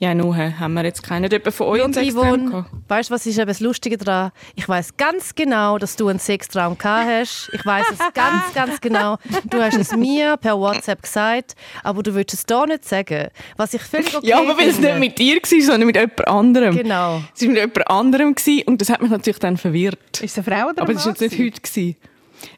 Ja, nur haben wir jetzt keinen jemanden von euch ins Extrem weißt du, was ist eben das Lustige daran? Ich weiß ganz genau, dass du einen Sextraum gehabt hast. Ich weiß es ganz, ganz genau. Du hast es mir per WhatsApp gesagt, aber du willst es da nicht sagen. Was ich völlig okay Ja, aber weil es nicht mit dir war, sondern mit jemand anderem. Genau. Es war mit jemand anderem und das hat mich natürlich dann verwirrt. Ist es eine Frau oder Aber das war jetzt nicht heute. Gewesen.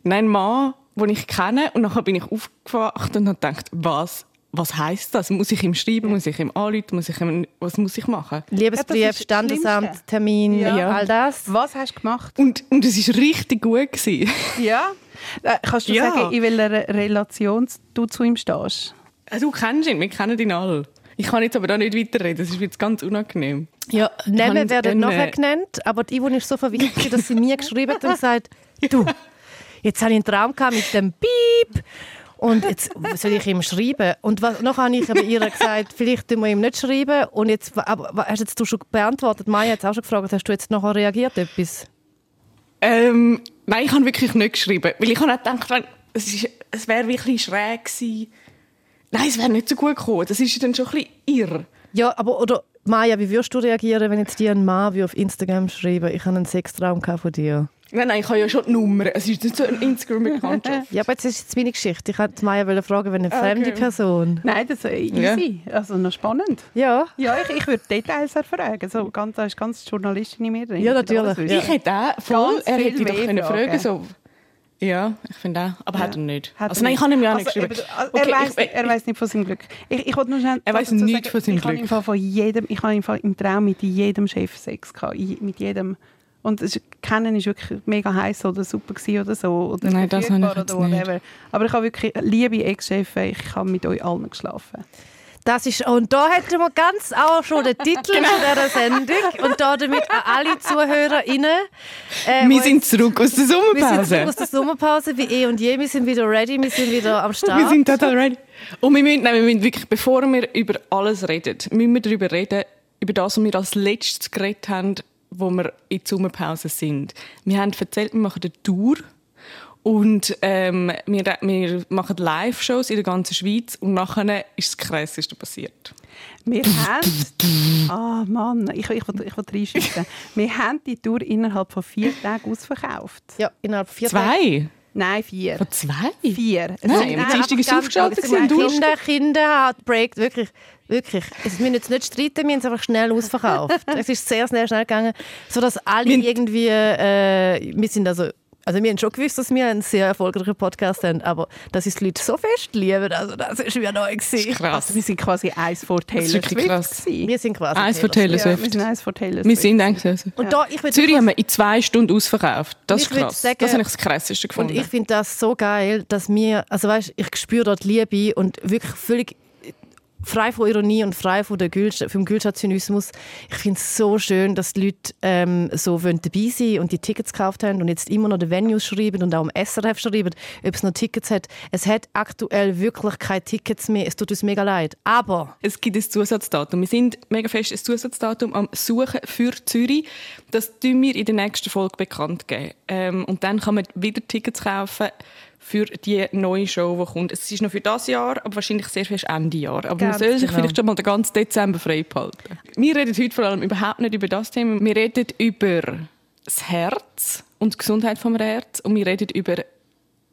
Nein, ein Mann, den ich kenne. Und nachher bin ich aufgewacht und habe gedacht, was, was heisst das? Muss ich ihm schreiben? Muss ich ihm anrufen? Muss ich ihm, was muss ich machen? Liebesbrief, Standesamt. Termin, Ja. all das. Was hast du gemacht? Und, und es war richtig gut. Gewesen. Ja. Äh, kannst du Ja. sagen, in welcher Relation du zu ihm stehst? Du kennst ihn, wir kennen ihn alle. Ich kann jetzt aber da nicht weiterreden, das ist mir jetzt ganz unangenehm. Ja, Namen werden nachher äh, genannt, aber die Yvonne ist so verwirrt, dass sie mir geschrieben hat und gesagt, du, jetzt habe ich einen Traum gehabt mit dem Piep und jetzt soll ich ihm schreiben. Und was, nachher habe ich aber ihr gesagt, vielleicht tun wir ihm nicht schreiben. Und jetzt, aber hast jetzt du schon beantwortet, Maya hat es auch schon gefragt, hast du jetzt nachher reagiert etwas? Ähm, nein, ich habe wirklich nicht geschrieben. Weil ich habe gedacht, es, ist- es wäre wirklich schräg gewesen. Nein, es wäre nicht so gut gekommen. Das ist dann schon ein bisschen irr. Ja, aber oder Maya, wie würdest du reagieren, wenn jetzt dir ein Mann wie auf Instagram schreiben, ich habe einen Sextraum von dir? Nein, nein, ich habe ja schon die Nummer. Es ist nicht so eine Instagram-Bekanntschaft. Ja, aber jetzt ist jetzt meine Geschichte. Ich wollte Maya wollen fragen, wenn eine fremde Okay. Person. Nein, das ist easy. Also noch spannend. Ja. Ja, ich, ich würde Details erfragen. So, ganz, da ist ganz die Journalistin in mir drin. Ja, natürlich. wissen. Ich hätte auch voll, Ganz er hätte doch können Fragen. fragen so. Ja, ich finde auch. Aber hat er nicht. Hat also er nein, ich habe ihm ja nicht Also, geschrieben. eben, also, Okay, er, weiß, ich- nicht- er weiß nicht von seinem Glück. Ich, ich wollte nur schnell Er weiss dazu nichts sagen, von seinem ich habe Glück. im Fall von jedem, ich habe im, Fall im Traum mit jedem Chef Sex gehabt, mit jedem. Und das Kennen ist wirklich mega heiß oder super oder so oder Nein, das habe ich jetzt oder nicht. whatever. Aber ich habe wirklich liebe Ex-Chefs, ich habe mit euch allen geschlafen. Das ist, und da hätten wir ganz auch schon den Titel Genau. dieser Sendung und da damit an alle ZuhörerInnen. Äh, wir sind zurück aus der wir sind zurück Sommerpause. aus der Sommerpause wie eh und je. Wir sind wieder ready, wir sind wieder am Start. Wir sind total ready. Und wir müssen, nein, wir müssen wirklich, bevor wir über alles reden, müssen wir darüber reden, über das, was wir als letztes geredet haben, wo wir in der Sommerpause sind. Wir haben erzählt, wir machen eine Tour und ähm, wir, wir machen Live-Shows in der ganzen Schweiz und nachher ist das Krasseste passiert. Wir haben... Ah, Mann, ich, ich, will, ich will reinschiessen. Wir haben die Tour innerhalb von vier Tagen ausverkauft. ja, innerhalb vier Tage. Zwei? Nein, vier. Von zwei? Vier. Es Nein, am Dienstag ist aufgeschaltet Kinder, Kinder hat breakt, wirklich, wirklich. Es müssen jetzt nicht streiten, wir haben es einfach schnell ausverkauft. es ist sehr, sehr schnell gegangen, sodass alle Wir- irgendwie, äh, wir sind also, also wir haben schon gewusst, dass wir einen sehr erfolgreichen Podcast haben, aber dass uns die Leute so fest lieben, also das ist mir neu gewesen. Krass. Also wir sind quasi eins vor Taylor ist wirklich Swift. krass. gewesen. Wir sind quasi Eins von Taylor Ja, wir Swift. sind eins vor Taylor Wir Swift. sind eigentlich so. Und da, ich Zürich haben wir in zwei Stunden ausverkauft. Das ist krass. sagen- das habe ich das Krasseste Und gefunden. ich finde das so geil, dass wir, also weißt, ich spüre dort Liebe und wirklich völlig frei von Ironie und frei von der Gül, vom Gülschat-Zynismus. Ich finde es so schön, dass die Leute ähm, so wollen dabei sein und die Tickets gekauft haben und jetzt immer noch die Venues schreiben und auch am SRF schreiben, ob es noch Tickets hat. Es hat aktuell wirklich keine Tickets mehr. Es tut uns mega leid. Aber Es gibt ein Zusatzdatum. Wir sind mega fest ein Zusatzdatum am Suchen für Zürich. Das tun wir in der nächsten Folge bekannt geben. Ähm, und dann kann man wieder Tickets kaufen für die neue Show, die kommt. Es ist noch für das Jahr, aber wahrscheinlich sehr fest Ende Jahr. Aber Ganz man soll sich genau. vielleicht schon mal den ganzen Dezember frei behalten. Wir reden heute vor allem überhaupt nicht über das Thema. Wir reden über das Herz und die Gesundheit vom Herz und wir reden über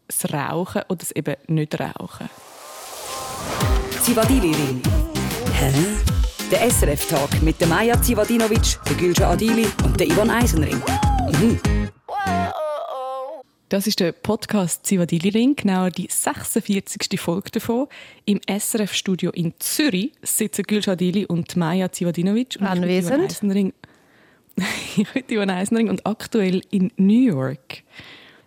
das Rauchen oder das eben nicht Rauchen. Zivadili Ring. Hä? Der SRF-Tag mit der Maja Zivadinovic, der Gülce Adili und der Ivan Eisenring. Das ist der Podcast Zivadili Ring, genau die 46. Folge davon. Im SRF-Studio in Zürich sitzen Gülşah Adili und Maja Zivadinovic. Und Anwesend. Eisenring. ich bin Ivan Eisenring und aktuell in New York.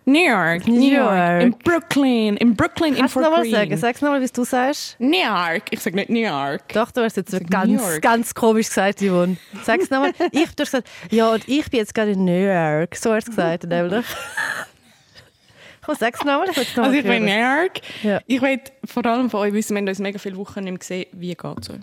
New York, New, New York. York. In Brooklyn, in Brooklyn, in kannst du Fort nochmal Greene. sagen? Sag's nochmal, wie du sagst. New York. Ich sage nicht New York. Doch, du hast jetzt ganz, ganz komisch gesagt, Yvonne. Sag's nochmal. Ich, hast gesagt, ja, und ich bin jetzt gerade in New York. So hast du gesagt, nämlich. Komm, sag's nochmal. Ich noch Also ich bin. York. Ja. Ich will vor allem von euch wissen, wir haben uns mega viele Wochen nicht gesehen. Wie geht's euch?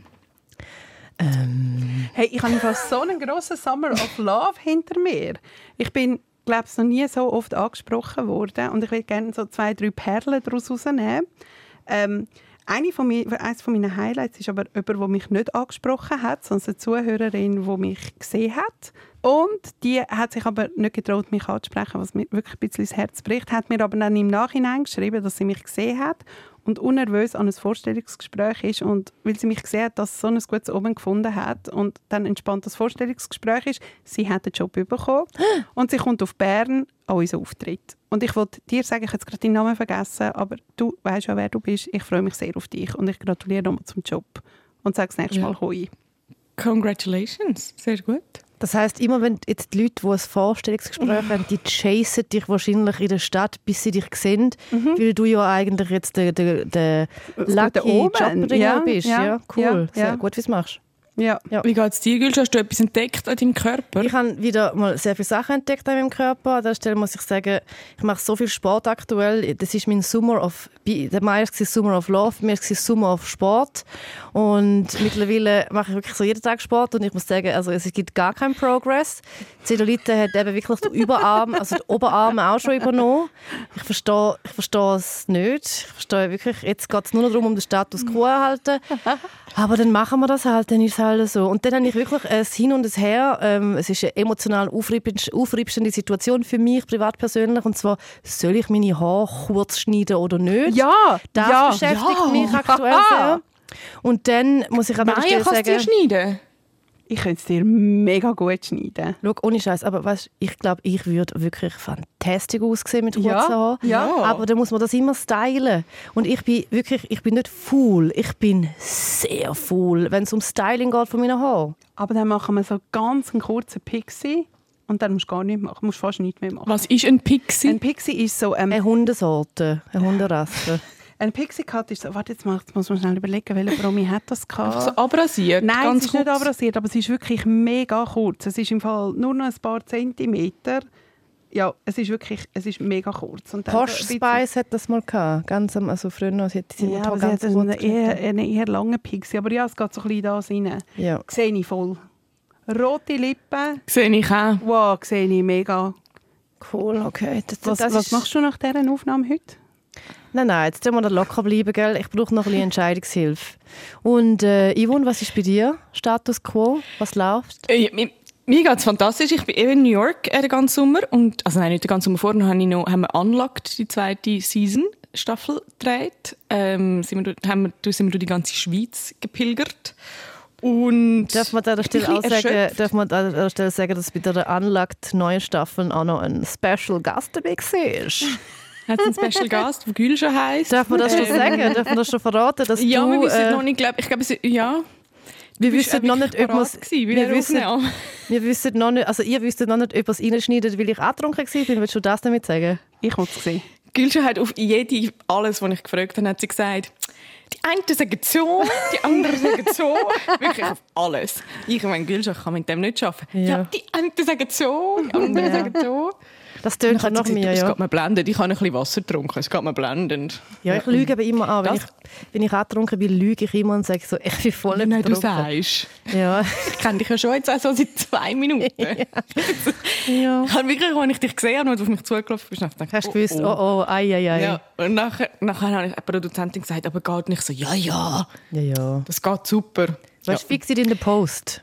Hey, ich habe einfach so einen grossen Summer of Love hinter mir. Ich bin, glaube ich, noch nie so oft angesprochen worden und ich will gerne so zwei, drei Perlen daraus rausnehmen. Ähm, eine von mir, eines von meinen Highlights ist aber jemand, der mich nicht angesprochen hat, sondern eine Zuhörerin, die mich gesehen hat. Und die hat sich aber nicht getraut, mich anzusprechen, was mir wirklich ein bisschen ins Herz bricht. Hat mir aber dann im Nachhinein geschrieben, dass sie mich gesehen hat und unnervös an ein Vorstellungsgespräch ist und weil sie mich gesehen hat, dass sie so ein gutes Oben gefunden hat und dann entspannt das Vorstellungsgespräch ist, sie hat den Job bekommen und sie kommt auf Bern an unseren Auftritt. Und ich wollte dir sagen, ich habe jetzt gerade deinen Namen vergessen, aber du weißt ja, wer du bist. Ich freue mich sehr auf dich und ich gratuliere nochmal zum Job und sage das nächste Ja. Mal Hoi. Congratulations, sehr gut. Das heißt, immer wenn jetzt die Leute, die ein Vorstellungsgespräch haben, die chasen dich wahrscheinlich in der Stadt, bis sie dich sehen, weil du ja eigentlich jetzt der, der, der lucky Oben. Jobbringer Ja, bist. ja, Ja, cool. ja, Sehr gut, wie du es machst. Ja. Wie geht es dir, Gülsch? Hast du etwas entdeckt an deinem Körper? Ich habe wieder mal sehr viele Sachen entdeckt an meinem Körper. An der Stelle muss ich sagen, ich mache so viel Sport aktuell. Das ist mein Summer of... Der Mai war Summer of Love, mir war Summer of Sport. Und mittlerweile mache ich wirklich so jeden Tag Sport. Und ich muss sagen, also es gibt gar keinen Progress. Die Zellulite hat eben wirklich den Überarm, also die Oberarme auch schon übernommen. Ich verstehe, ich verstehe es nicht. Ich verstehe wirklich, jetzt geht es nur noch darum, um den Status quo zu erhalten. Aber dann machen wir das halt, dann ist es halt so. Und dann habe ich wirklich ein Hin und ein Her. Ähm, es ist eine emotional aufreibend- aufreibende Situation für mich, privat persönlich. Und zwar, soll ich meine Haare kurz schneiden oder nicht? Ja, Das ja. beschäftigt ja. mich aktuell sehr. Und dann muss ich aber Maya, kannst du schneiden? Ich könnte es dir mega gut schneiden. schau, ohne Scheiß, aber weißt, ich glaube, ich würde wirklich fantastisch aussehen mit kurzen Ja, Haaren. ja. Aber dann muss man das immer stylen. Und ich bin wirklich, ich bin nicht faul, ich bin sehr faul, wenn es um Styling geht von meinen Haaren. Aber dann machen wir so ganz einen kurzen Pixie und dann musst du gar nichts machen. Du musst fast nichts mehr machen. Was ist ein Pixie? Ein Pixie ist so... Ähm, Eine Hundesorte, eine Hunderasse. ein Pixie Cut ist so... Warte, jetzt mal- jetzt muss man schnell überlegen, welcher Promi hat das gehabt. Einfach so abrasiert? Nein, ganz es ist nicht kurz? abrasiert, aber es ist wirklich mega kurz. Es ist im Fall nur noch ein paar Zentimeter. Ja, es ist wirklich, es ist mega kurz. Und Posh bisschen- Spice hat das mal gehabt, ganz am, also früher noch, sie hat sie Ja, aber sie ganz hat einen eher, einen eher langen Pixie. Aber ja, es geht so ein bisschen da rein. Ja. Sehe ich voll. Rote Lippen. Sehe ich auch. Wow, sehe ich mega. Cool, okay. Das, Was, das was ist- machst du nach dieser Aufnahme heute? Nein, nein, jetzt müssen wir da locker bleiben, gell? Ich brauche noch ein bisschen Entscheidungshilfe. Und äh, Yvonne, was ist bei dir? Status quo? Was läuft? Äh, mir mir geht es fantastisch. Ich bin eben in New York äh, den ganzen Sommer. Und, also nein, nicht den ganzen Sommer vorher, noch, haben wir Unlocked, die zweite Season, Staffel gedreht. Ähm, sind wir, durch- haben wir, da sind wir durch die ganze Schweiz gepilgert. Und Darf man an ein Stelle auch sagen, darf man an der Stelle sagen, dass bei der Unlocked neuen Staffeln auch noch ein Special Gast dabei war? Hat einen Special Gast, der Gülscha heisst. Darf man das schon Ähm, sagen? Darf man das schon verraten, dass Ja, du... wir wissen äh, noch nicht, glaub, ich glaube, ja. wir wissen noch nicht, ob wir gewesen wissen, wir wissen noch nicht, also ihr wisst noch nicht, ob ihr es reinschneidet, weil ich angetrunken war. Willst du das damit sagen? Ich muss es sehen. Gülscha hat auf jede, alles, was ich gefragt habe, hat sie gesagt, die einen sagen so, die anderen sagen so. Wirklich auf alles. Ich meine, Gülscha kann mit dem nicht arbeiten. Ja, Ja. die einen sagen so, die anderen Ja. sagen so. Das tönt sie mir, gesagt, es ja. geht mir blendend. Ich habe ein bisschen Wasser getrunken, es geht mir blendend. Ja, ich lüge aber immer an. Wenn Das- ich, wenn ich angetrunken bin, lüge ich immer und sage so, ich bin voll Nein, du betrunken. sagst. Ja. Ich kenne dich ja schon jetzt auch so seit zwei Minuten. ja. Ich habe wirklich, als ich dich gesehen habe und du auf mich zugelaufen bist, gedacht, Hast du gewusst, oh oh, ei, ei, ei. Ja, und nachher, nachher hat die Produzentin gesagt, aber geht nicht so, ja, ja, ja. ja. das geht super. Weißt du, fix it in the post.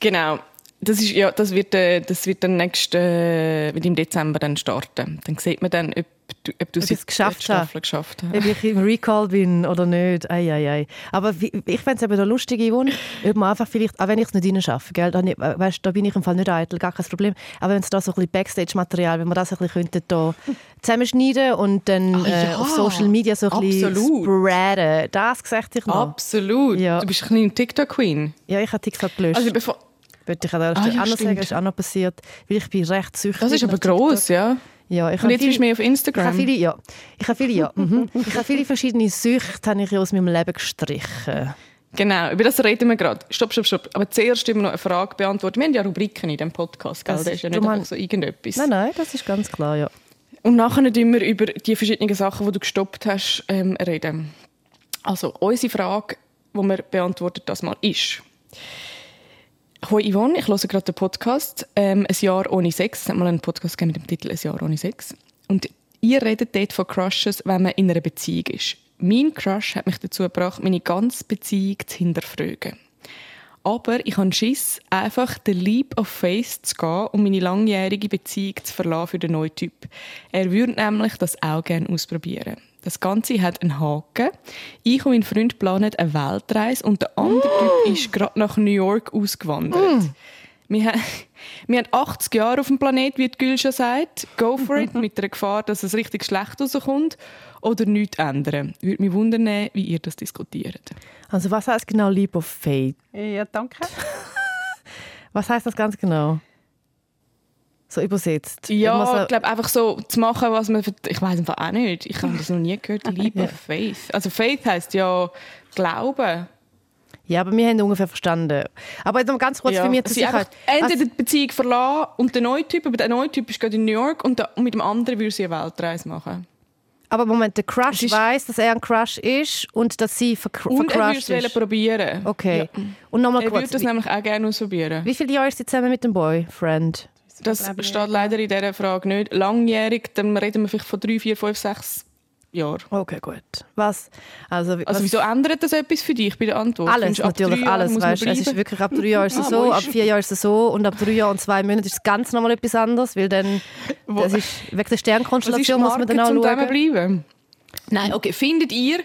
Genau. Das, ist, ja, das, wird, äh, das wird dann nächst, äh, wird im Dezember dann starten. Dann sieht man dann, ob du, ob du Ob ich's geschafft Staffel geschafft hast. Ob ich im Recall bin oder nicht. Ei, ei, ei. Aber ich fände es eben noch lustig, Yvonne, ob man einfach vielleicht, auch wenn ich es nicht reinschaffe, gell, dann, weißt, da bin ich im Fall nicht eitel, gar kein Problem. Aber wenn es da so ein bisschen Backstage-Material, wenn wir das ein bisschen könnten, da zusammenschneiden und dann Ah, äh, ja. auf Social Media so ein bisschen Absolut. spreaden. Das gesagt ich noch. Absolut. Ja. Du bist ein kleine TikTok-Queen. Ja, ich habe TikTok gelöscht. Also bevor, Wollte ich an der Ah, Stelle ja, auch noch sagen, ist auch noch passiert, weil ich bin recht süchtig. das ist aber gross, ja. Ja, ich Und jetzt bist du mehr auf Ich habe Instagram. viele, ja. Ich habe viele, ja. Mhm. Ich habe viele verschiedene Süchte habe ich aus meinem Leben gestrichen. Genau, über das reden wir gerade. Stopp, stopp, stopp. Aber zuerst immer noch eine Frage beantworten. Wir haben ja Rubriken in diesem Podcast, gell? Das Das, ist- ja nicht einfach so irgendetwas. Nein, nein, das ist ganz klar, ja. Und nachher nicht immer über die verschiedenen Sachen, die du gestoppt hast, ähm, reden. Also, unsere Frage, die wir beantwortet das mal ist. Hoi Yvonne, ich höre gerade den Podcast ähm, «Ein Jahr ohne Sex». Es hat mal einen Podcast mit dem Titel «Ein Jahr ohne Sex». Und ihr redet dort von Crushes, wenn man in einer Beziehung ist. mein Crush hat mich dazu gebracht, meine ganze Beziehung zu hinterfragen. Aber ich habe Schiss, einfach den Leap of Faith zu gehen und meine langjährige Beziehung zu verlassen für den neuen Typ. Er würde nämlich das auch gerne ausprobieren. Das Ganze hat einen Haken. Ich und mein Freund planen eine Weltreise und der andere Typ ist gerade nach New York ausgewandert. Wir, haben, wir haben 80 Jahre auf dem Planet, wie die Gül schon sagt. Go for it, mit der Gefahr, dass es richtig schlecht rauskommt. Oder nichts ändern. Würde mich wundern, wie ihr das diskutiert. Also was heißt genau Leap of Faith? Ja, danke. Was heißt das ganz genau? So übersetzt. Ja, ich glaube einfach so zu machen, was man... Ich weiß einfach auch nicht. Ich habe das noch nie gehört, Leap of Faith. Also Faith heisst ja Glauben. Ja, aber wir haben ungefähr verstanden. Aber jetzt noch ganz kurz für mich zur Sie einfach Sicherheit. Also, entweder die Beziehung verlassen und der neue Typ, aber der neue Typ ist gerade in New York und, der, und mit dem anderen würde sie eine Weltreise machen. aber Moment, der Crush ist- weiß, dass er ein Crush ist und dass sie vercr Und er würde vercrushed es ist. probieren. Okay. Ja. Und nochmal Er würde kurz. das nämlich auch gerne ausprobieren. wie viele Jahre ist sie zusammen mit dem Boyfriend? Das steht leider in dieser Frage nicht. Langjährig, dann reden wir vielleicht von drei, vier, fünf, sechs Jahren. Okay, gut. Was? Also, was, Also wieso ändert das etwas für dich bei der Antwort? Alles, Findest natürlich alles. Weißt, es ist bleiben? wirklich ab drei Jahren ist es Ah, so, ab vier Jahren ist es so und ab drei Jahren und zwei Monaten ist es ganz nochmal etwas anderes, weil dann das ist wegen der Sternkonstellation muss man dann auch schauen. Zusammenbleiben? Nein, okay. Findet ihr,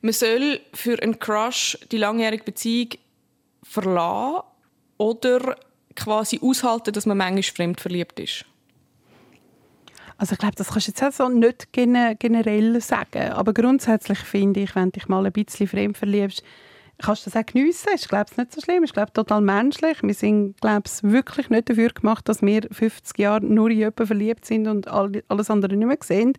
man soll für einen Crush die langjährige Beziehung verlassen oder quasi aushalten, dass man manchmal fremd verliebt ist? Also ich glaube, das kannst du jetzt auch so nicht gene- generell sagen. Aber grundsätzlich finde ich, wenn dich mal ein bisschen fremd verliebst, kannst du das auch geniessen. Ich glaube, es ist nicht so schlimm. Ich glaube, total menschlich. Wir sind, glaube ich, wirklich nicht dafür gemacht, dass wir 50 Jahre nur in jemanden verliebt sind und all- alles andere nicht mehr sehen.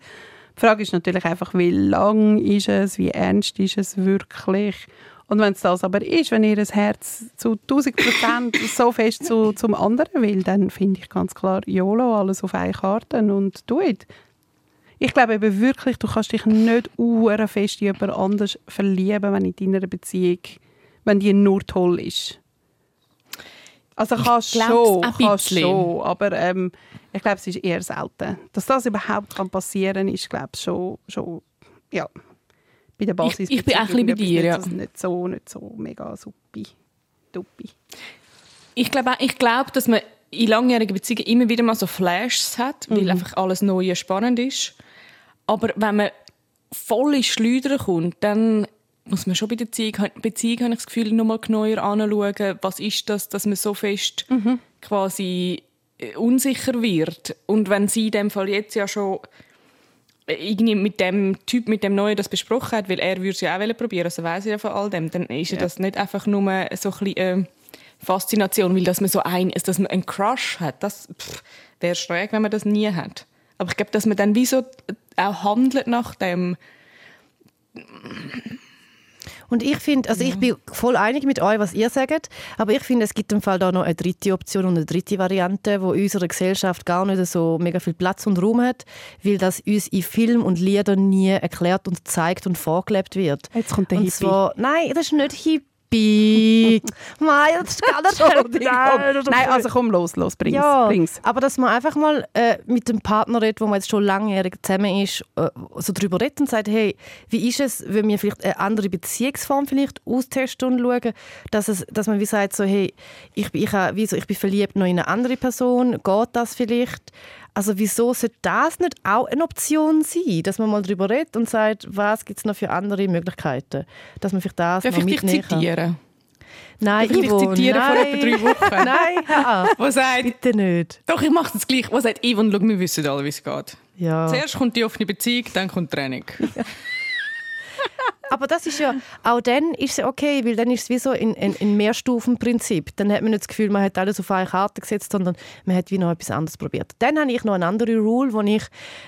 Die Frage ist natürlich einfach, wie lang ist es, wie ernst ist es wirklich? Und wenn es das aber ist, wenn ihr das Herz zu 1000 Prozent so fest zu, zum anderen will, dann finde ich ganz klar YOLO, alles auf eine Karte und do it. Ich glaube eben wirklich, du kannst dich nicht uhren fest in jemand anders verlieben, wenn in deiner Beziehung, wenn die nur toll ist. Also kannst schon, kannst schon, aber ähm, ich glaube, es ist eher selten. Dass das überhaupt kann passieren ist, glaube ich, schon, schon, ja, bei der Basis. ich bin auch ein bisschen bei dir, ja. Nicht so, nicht so mega suppi, duppi. Ich glaube, ich glaube, dass man in langjährigen Beziehungen immer wieder mal so Flashs hat, weil einfach alles Neue spannend ist. Aber wenn man voll ins Schleudern kommt, dann muss man schon bei der Beziehung, Beziehung habe ich das Gefühl, nochmal genauer anschauen, was ist das, dass man so fest quasi äh, unsicher wird. Und wenn sie in dem Fall jetzt ja schon irgendwie mit dem Typ, mit dem Neuen das besprochen hat, weil er würde es ja auch probieren, also weiss er ja von all dem, dann ist ja. das nicht einfach nur so ein bisschen äh, Faszination, weil dass man so ein, dass man einen Crush hat, das wäre schräg, wenn man das nie hat. Aber ich glaube, dass man dann wie so auch handelt nach dem. Und ich finde, also ich bin voll einig mit euch, was ihr sagt, aber ich finde, es gibt im Fall da noch eine dritte Option und eine dritte Variante, wo in unserer Gesellschaft gar nicht so mega viel Platz und Raum hat, weil das uns in Film und Liedern nie erklärt und gezeigt und vorgelebt wird. Jetzt kommt der und Hippie. zwar, nein, das ist nicht Hippie. Nein, das ist gar nicht. Nein, Nein, nicht- also komm los, los, bring's. ja, bring's. aber dass man einfach mal äh, mit dem Partner redet, wo man jetzt schon langjährig zusammen ist, äh, so drüber redet und sagt, hey, wie ist es, wenn wir vielleicht eine andere Beziehungsform vielleicht austesten und schauen, dass, es, dass man wie sagt, so, hey, ich, bin- ich, habe- wie so, ich bin verliebt noch in eine andere Person, geht das vielleicht? Also wieso sollte das nicht auch eine Option sein, dass man mal drüber redet und sagt, was gibt es noch für andere Möglichkeiten, dass man vielleicht das Darf noch ich dich zitieren? Nein, Darf ich Ivo, zitieren vor nein. etwa drei Wochen? Nein, ja, Was sagt, bitte nicht. doch, ich mache das gleich. Was sagt Yvonne? Schau, wir wissen alle, wie es geht. Ja. Zuerst kommt die offene Beziehung, dann kommt die Trennung. Aber das ist ja, auch dann ist es okay, weil dann ist es wie so ein, ein, ein Mehrstufenprinzip. Dann hat man nicht das Gefühl, man hat alles auf eine Karte gesetzt, sondern man hat wie noch etwas anderes probiert. Dann habe ich noch eine andere Rule, wo ich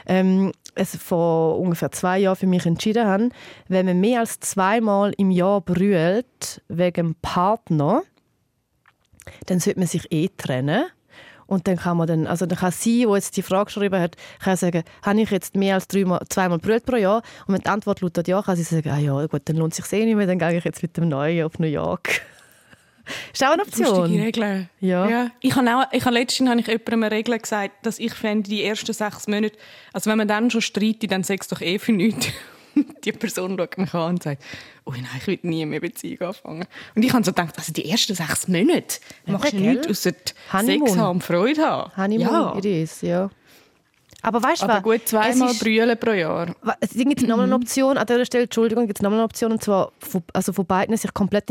ähm, es vor ungefähr zwei Jahren für mich entschieden habe. Wenn man mehr als zweimal im Jahr brüllt wegen Partner, dann sollte man sich eh trennen. Und dann kann man dann, also dann kann sie, die jetzt die Frage geschrieben hat, kann sagen, habe ich jetzt mehr als dreimal, zweimal brüllt pro Jahr? Und wenn die Antwort lautet ja, kann sie sagen, ah ja, gut, dann lohnt es sich eh nicht mehr, dann gehe ich jetzt mit dem Neuen auf New York. ist auch eine Lustige Option. Regeln. Ja. ja. Ich habe auch, ich habe letztens habe ich jemandem eine Regel gesagt, dass ich fände, die ersten sechs Monate, also wenn man dann schon streitet, dann sechs doch eh für nichts. die Person schaut mich an und sagt, oh nein, ich will nie mehr Beziehung anfangen. Und ich habe so gedacht, also die ersten sechs Monate machst du nichts außer. Sex haben und Freude haben. Honeymoon, ja. it is, ja. Aber weißt du was? gut zweimal brüllen pro Jahr. Es gibt nochmal Mhm. eine Option, an dieser Stelle, Entschuldigung, gibt es nochmal eine Option, und zwar von, also von beiden sich komplett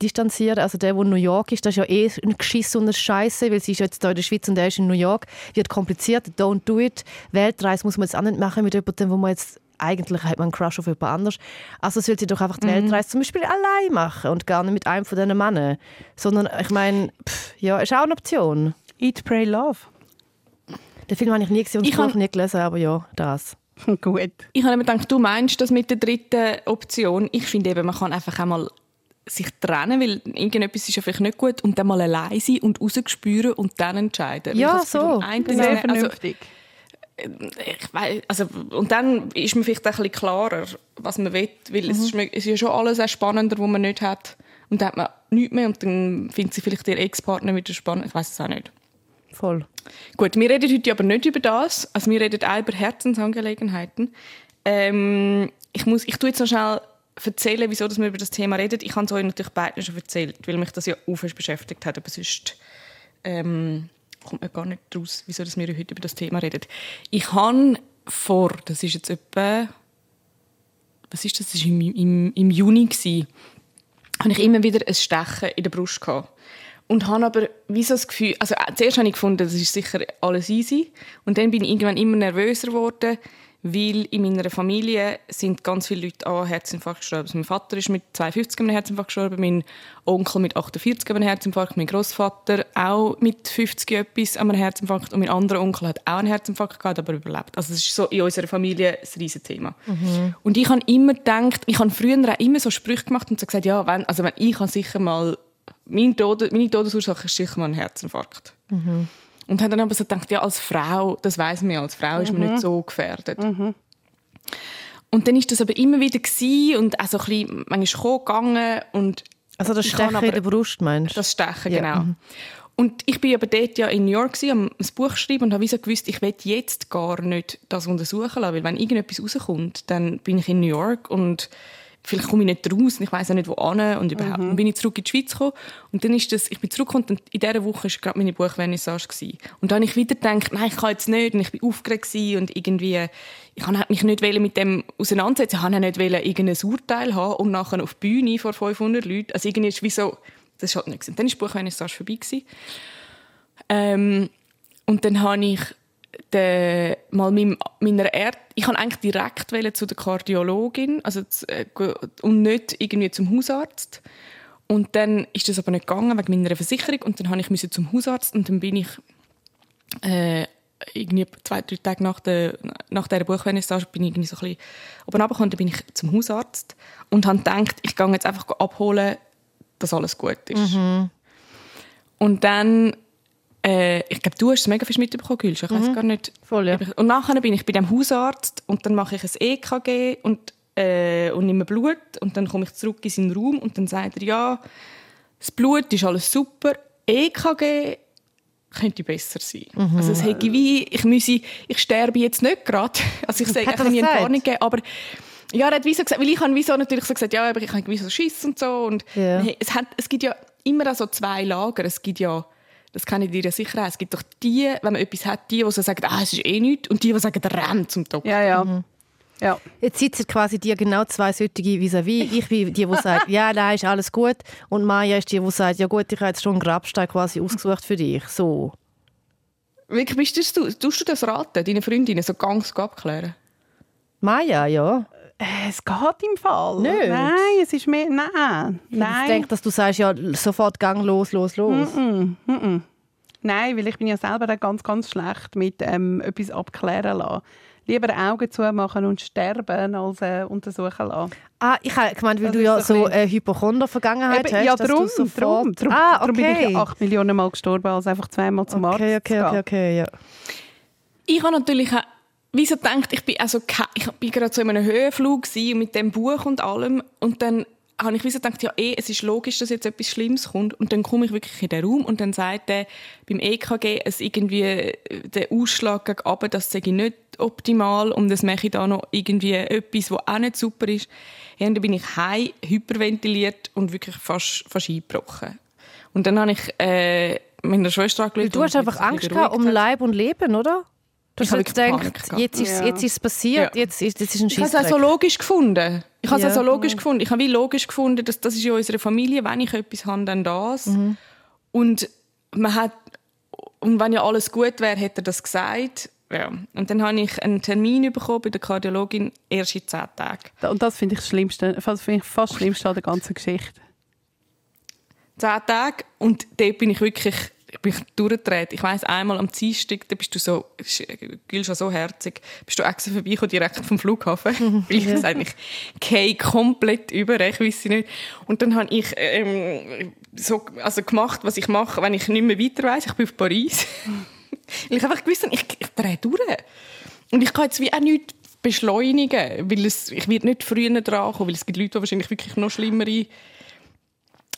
distanzieren. Also der, der in New York ist, das ist ja eh ein Geschiss und eine Scheiße, weil sie ist jetzt hier in der Schweiz und der ist in New York. Wird kompliziert, don't do it. Weltreise muss man jetzt auch nicht machen mit jemandem, wo man jetzt eigentlich hat man einen Crush auf jemand anders. Also soll sie doch einfach die Weltreise zum Beispiel allein machen und gar nicht mit einem von diesen Männern. Sondern, ich meine, pff, ja, ist auch eine Option. Eat, Pray, Love. Den Film habe ich nie gesehen und Ich han- nie gelesen, aber ja, das. Gut. Ich habe mir gedacht, du meinst das mit der dritten Option. Ich finde eben, man kann einfach einmal sich trennen, weil irgendetwas ist ja vielleicht nicht gut und dann mal allein sein und rausspüren und dann entscheiden. Ja, habe so. einen Sehr also, vernünftig. Ich weiss, also, und dann ist mir vielleicht ein bisschen klarer, was man will, weil es, ist, es ist ja schon alles auch spannender, was man nicht hat. Und dann hat man nichts mehr und dann findet sie vielleicht ihr Ex-Partner wieder spannend. Ich weiß es auch nicht. Voll. Gut, wir reden heute aber nicht über das. Also wir reden auch über Herzensangelegenheiten. Ähm, ich, muss, ich tue jetzt noch schnell erzählen, wieso dass wir über das Thema reden. Ich habe es euch natürlich beiden schon erzählt, weil mich das ja auch fest beschäftigt hat. Aber sonst ähm, kommt man gar nicht raus, wieso dass wir heute über das Thema reden. Ich habe vor, das ist jetzt etwa, was ist das, das war im, im, im Juni, gewesen, habe ich immer wieder ein Stechen in der Brust gehabt. Und habe aber wie so das Gefühl, also äh, zuerst habe ich gefunden, das ist sicher alles easy. Und dann bin ich irgendwann immer nervöser geworden, weil in meiner Familie sind ganz viele Leute an Herzinfarkt gestorben. Also mein Vater ist mit 52 an einem Herzinfarkt gestorben, mein Onkel mit 48 an einem Herzinfarkt, mein Großvater auch mit 50 etwas an einem Herzinfarkt und mein anderer Onkel hat auch einen Herzinfarkt gehabt, aber überlebt. Also das ist so in unserer Familie ein riesen Thema. Und ich habe immer gedacht, ich habe früher auch immer so Sprüche gemacht und so gesagt, ja, wenn, also wenn ich sicher mal mein Tod, meine Todesursache ist sicher mal ein Herzinfarkt. Und habe dann aber so gedacht, ja, als Frau, das weiß man ja, als Frau ist man nicht so gefährdet. Und dann ist das aber immer wieder gewesen und auch so ein bisschen, manchmal gekommen, gegangen und Also das Stechen in aber- der Brust, meinst du? das Stechen, Ja, genau. Und ich bin aber dort ja in New York gewesen, am ein Buch geschrieben und habe wie so gewusst, ich will jetzt gar nicht das untersuchen lassen, weil wenn irgendetwas rauskommt, dann bin ich in New York und vielleicht komme ich nicht raus und ich weiß auch nicht, wo an und überhaupt. Dann bin ich zurück in die Schweiz gekommen und dann ist das, ich bin zurückgekommen und in dieser Woche war gerade meine Buchvernissage gewesen. Und dann habe ich wieder gedacht, nein, ich kann jetzt nicht und ich bin aufgeregt und irgendwie, ich kann mich nicht mit dem auseinandersetzen, ich wollte nicht irgendein Urteil haben und nachher auf die Bühne vor 500 Leuten, also irgendwie ist wie so, das ist halt nicht gewesen. Dann ist die Buchvernissage vorbei gewesen. Ähm, und dann habe ich den, mal meinem, meiner Erd ich habe eigentlich direkt wollen zu der Kardiologin also zu, äh, und nicht irgendwie zum Hausarzt. Und dann ist das aber nicht gegangen wegen meiner Versicherung und dann habe ich müssen zum Hausarzt und dann bin ich äh, irgendwie zwei drei Tage nach der nach der Buchvernissage bin ich irgendwie so ein bisschen oben runtergekommen, dann bin ich zum Hausarzt und habe gedacht ich gehe jetzt einfach abholen dass alles gut ist. Und dann äh, ich glaube, du hast es mega viel mitbekommen, Gülsch. Ich weiß gar nicht. Voll, ja. Und nachher bin ich bei dem Hausarzt und dann mache ich ein EKG und, äh, und nehme Blut und dann komme ich zurück in seinen Raum und dann sagt er, ja, das Blut ist alles super, EKG könnte besser sein. Mhm. Also es hätte wie, ich müsse, ich sterbe jetzt nicht gerade. Also ich sage, ich kann nie eine? Panik geben, aber ja, er hat wie so gesagt, weil ich habe wie so natürlich so gesagt, ja, aber ich habe wie so Schiss und so und hey, es, hat, es gibt ja immer so zwei Lager. Es gibt ja, das kennen die ja sicher auch, es gibt doch die, wenn man etwas hat, die, die so sagen, ah, es ist eh nichts und die, die sagen, renn zum Doktor. Ja, ja. Mhm. ja. Jetzt sitzen quasi dir genau zwei solche vis-à-vis. Ich bin die, die sagt, ja, nein, ist alles gut. Und Maya ist die, die sagt, ja gut, ich habe jetzt schon einen Grabstein quasi ausgesucht für dich. So. Wirklich, bist du, tust du das raten, deine Freundinnen so ganz abklären? Maya, ja. Äh, Es geht im Fall. Nicht? Nein, es ist mehr. Nein. Ich Nein. denke, dass du sagst, ja, sofort Gang los, los, los. Nein, weil ich bin ja selber ganz, ganz schlecht mit ähm, etwas abklären lassen. Lieber Augen zumachen und sterben, als äh, untersuchen lassen. Ah, ich habe gemeint, weil Das du ja so eine Hypochonder-Vergangenheit Eben, hast, ja, dass darum, du sofort... darum, darum, ah, darum bin ich okay. ja acht Millionen Mal gestorben, als einfach zweimal zum okay, Arzt okay, zu okay, gehen. okay, ja. Ich habe natürlich auch, wie so gedacht, ich bin, also, ich bin gerade so in einem Höhenflug und mit dem Buch und allem und dann habe ich wie so gedacht, ja, eh, es ist logisch, dass jetzt etwas Schlimmes kommt. Und dann komme ich wirklich in den Raum und dann sagt er beim EKG, es irgendwie äh, der Ausschlag gegen runter, das ich nicht optimal und das mache ich da noch irgendwie etwas, was auch nicht super ist. Ja, und dann bin ich heim, hyperventiliert und wirklich fast, fast eingebrochen. Und dann habe ich äh, meiner Schwester angerufen. Du hast einfach Angst gehabt um Leib und Leben, oder? Du Ich hast habe jetzt wirklich gedacht, jetzt ist, Ja. jetzt ist es passiert, Ja. jetzt, ist, jetzt ist ein Ich habe es auch so logisch gefunden. Ich habe es Ja. auch so logisch gefunden. Ich habe wie logisch gefunden, dass das ist in unserer Familie, wenn ich etwas habe, dann das. Mhm. Und man hat und wenn ja alles gut wäre, hätte er das gesagt. Ja. Und dann habe ich einen Termin bekommen bei der Kardiologin erst in zehn Tagen. Und das finde ich das Schlimmste, das finde ich fast das Schlimmste an der ganzen Geschichte. Zehn Tage und dort bin ich wirklich bin ich durchgedreht. Ich weiss, einmal am Dienstag, da bist du so, Gül schon so herzig, bist du extra vorbeigekommen, direkt vom Flughafen. Weil ich gesagt ich gehe komplett über, ich weiss nicht. Und dann habe ich ähm, so, also gemacht, was ich mache, wenn ich nicht mehr weiter weiss. Ich bin auf Paris. Weil ich einfach gewusst habe, ich, ich drehe durch. Und ich kann jetzt wie auch nichts beschleunigen, weil es, ich werde nicht früher dran kommen, weil es gibt Leute, die wahrscheinlich wirklich noch schlimmere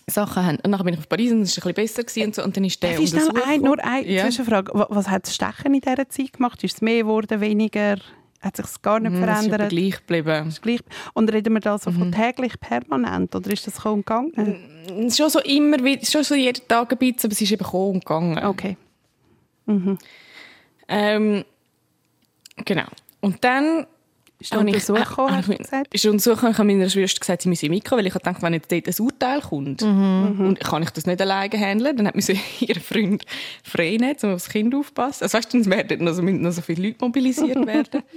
Sachen haben. Und dann bin ich auf Paris und es war ein bisschen besser. Gewesen und, so. und dann ist der ich schnell ein, nur eine Ja. Zwischenfrage. Wa- Was hat das Stechen in dieser Zeit gemacht? Ist es mehr geworden, weniger? Hat sich es gar nicht Mm, Es ist aber verändert? gleich geblieben. Ist gleich- Und reden wir da so Mhm. von täglich permanent? Oder ist das und gegangen? Es ist schon so immer wieder, es ist schon so jeden Tag ein bisschen, aber es ist eben und gegangen. Okay. Ähm, genau. Und dann Ist der habe ich- Untersuch äh, gekommen, hast du gesagt? Ist der Untersuch gekommen, ich habe meiner Schwester gesagt, sie müsse mitkommen, weil ich dachte, wenn jetzt dort ein Urteil kommt Mhm. und kann ich das nicht alleine handeln, dann hat müssen ihr Freund frei nehmen, um aufs Kind aufzupassen. Also weißt du, dann werden noch so, noch so viele Leute mobilisiert werden.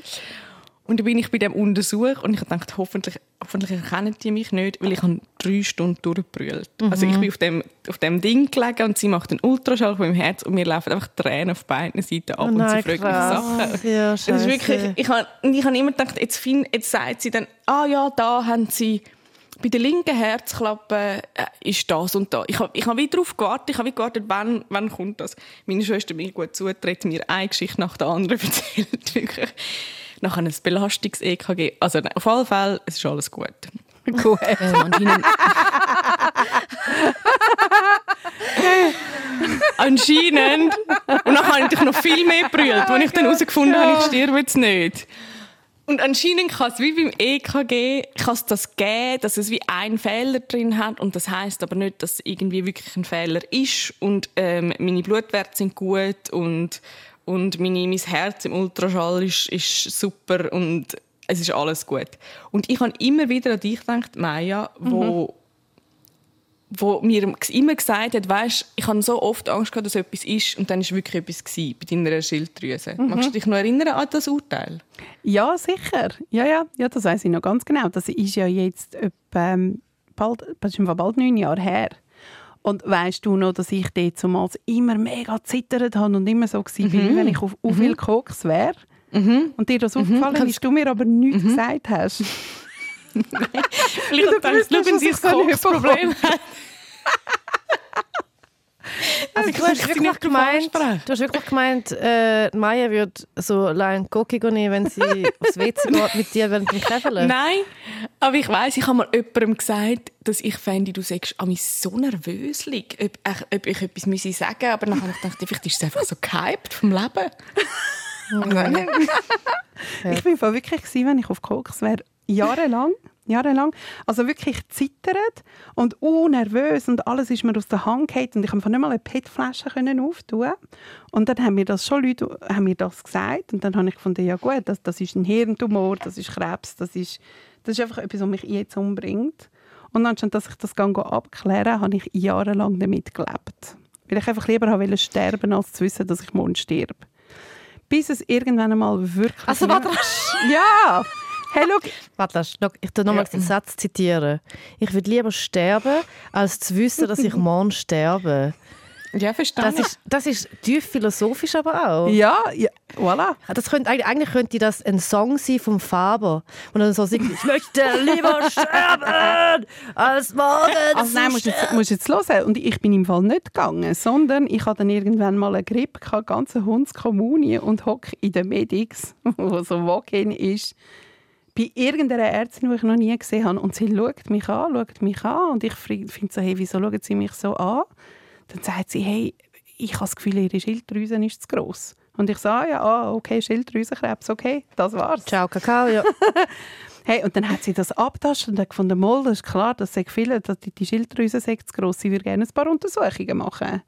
Und dann bin ich bei dem Untersuch und ich dachte, hoffentlich, hoffentlich erkennen die mich nicht, weil ich habe drei Stunden durchgebrüllt. Also ich bin auf dem, auf dem Ding gelegen und sie macht einen Ultraschall von meinem Herz und mir laufen einfach Tränen auf beiden Seiten ab Oh und nein, sie fragt mich. Sachen. Ja, Es ist wirklich, ich habe, und ich habe immer gedacht, jetzt, find, jetzt sagt sie dann, ah ja, da haben sie, bei der linken Herzklappe äh, ist das und da. Ich habe, ich habe wieder darauf gewartet, ich habe wie gewartet, wann, wann kommt das. Meine Schwester mir gut zutreten, mir eine Geschichte nach der anderen erzählt, wirklich. Nachher ein Belastungs-EKG. Also nein, auf alle Fälle, es ist alles gut. Gut. Ähm, anscheinend, anscheinend. Und dann habe ich noch viel mehr gebrüllt, als ich dann herausgefunden habe, ich sterbe jetzt nicht. Und anscheinend kann es wie beim EKG kann es das geben, dass es wie einen Fehler drin hat und das heißt aber nicht, dass es irgendwie wirklich ein Fehler ist und ähm, meine Blutwerte sind gut und und meine, mein Herz im Ultraschall ist, ist super und es ist alles gut. Und ich habe immer wieder an dich gedacht, Maya, wo wo mir immer gesagt hat, weißt, ich habe so oft Angst gehabt, dass etwas ist und dann ist wirklich etwas gewesen, bei deiner Schilddrüse. Magst du dich noch erinnern an das Urteil? Ja, sicher. Ja, ja, ja das weiß ich noch ganz genau. Das ist ja jetzt etwa, ähm, bald, das ist bald neun Jahre her. Und weißt du noch, dass ich dort zumals immer mega zittert habe und immer so war, mhm. wenn ich auf, auf viel Koks wäre? Und dir das aufgefallen ist, du mir aber nichts gesagt hast. Vielleicht du denkst du, wenn sie nicht Koksproblem hat. Also, du, hast wirklich gemeint, du hast wirklich gemeint, äh, Maya würde so allein Cocky nehmen, wenn sie aufs WC geht mit dir während dem Käfeln. Nein, aber ich weiß, ich habe mal jemandem gesagt, dass ich fände, du sagst an mich so nervöslich, ob, ich- ob ich etwas müsse sagen aber dann habe ich gedacht, vielleicht ist es einfach so gehypt vom Leben. Ich bin voll wirklich gewesen, wenn ich auf Koks wäre, jahrelang, jahrelang, also wirklich zittert und unnervös und alles ist mir aus der Hand gefallen und ich konnte nicht mal eine PET-Flasche auftun. Und dann haben mir das schon Leute haben mir das gesagt und dann habe ich gefunden, ja gut, das, das ist ein Hirntumor, das ist Krebs, das ist, das ist einfach etwas, was mich jetzt umbringt. Und anstatt dass ich das abklären, habe ich jahrelang damit gelebt, weil ich einfach lieber habe wollte sterben, als zu wissen, dass ich morgen sterbe. Bis es irgendwann einmal wirklich... Also, warte, Ja! Hey, schau, warte, lass- schau, ich tu nochmal den Satz zitieren. Ich würde lieber sterben, als zu wissen, dass ich morgen sterbe. Ja, verstehe Das ist, das ist tief philosophisch aber auch. ja, ja, voilà. Das könnte, eigentlich, könnte das ein Song sein vom Faber. Und dann so singt, ich möchte lieber sterben, als morgen Also nein, musst jetzt, musst jetzt hören. Und ich bin im Fall nicht gegangen, sondern ich hatte dann irgendwann mal eine Grippe, gehabt, ganze Hundskommunie und hocke in den Medics, wo so Walk-in ist, bei irgendeiner Ärztin, die ich noch nie gesehen habe. Und sie schaut mich an, schaut mich an und ich finde so, hey, wieso schaut sie mich so an? Dann sagt sie, hey, ich habe das Gefühl, ihre Schilddrüse ist zu gross. Und ich sage, ja, ah, okay, Schilddrüsenkrebs, okay, das war's. Ciao, Kakao, ja. hey, und dann hat sie das abtastet und hat gefunden, mal, das ist klar, das sagt viele, dass die, die Schilddrüse sei zu gross, sie würde gerne ein paar Untersuchungen machen.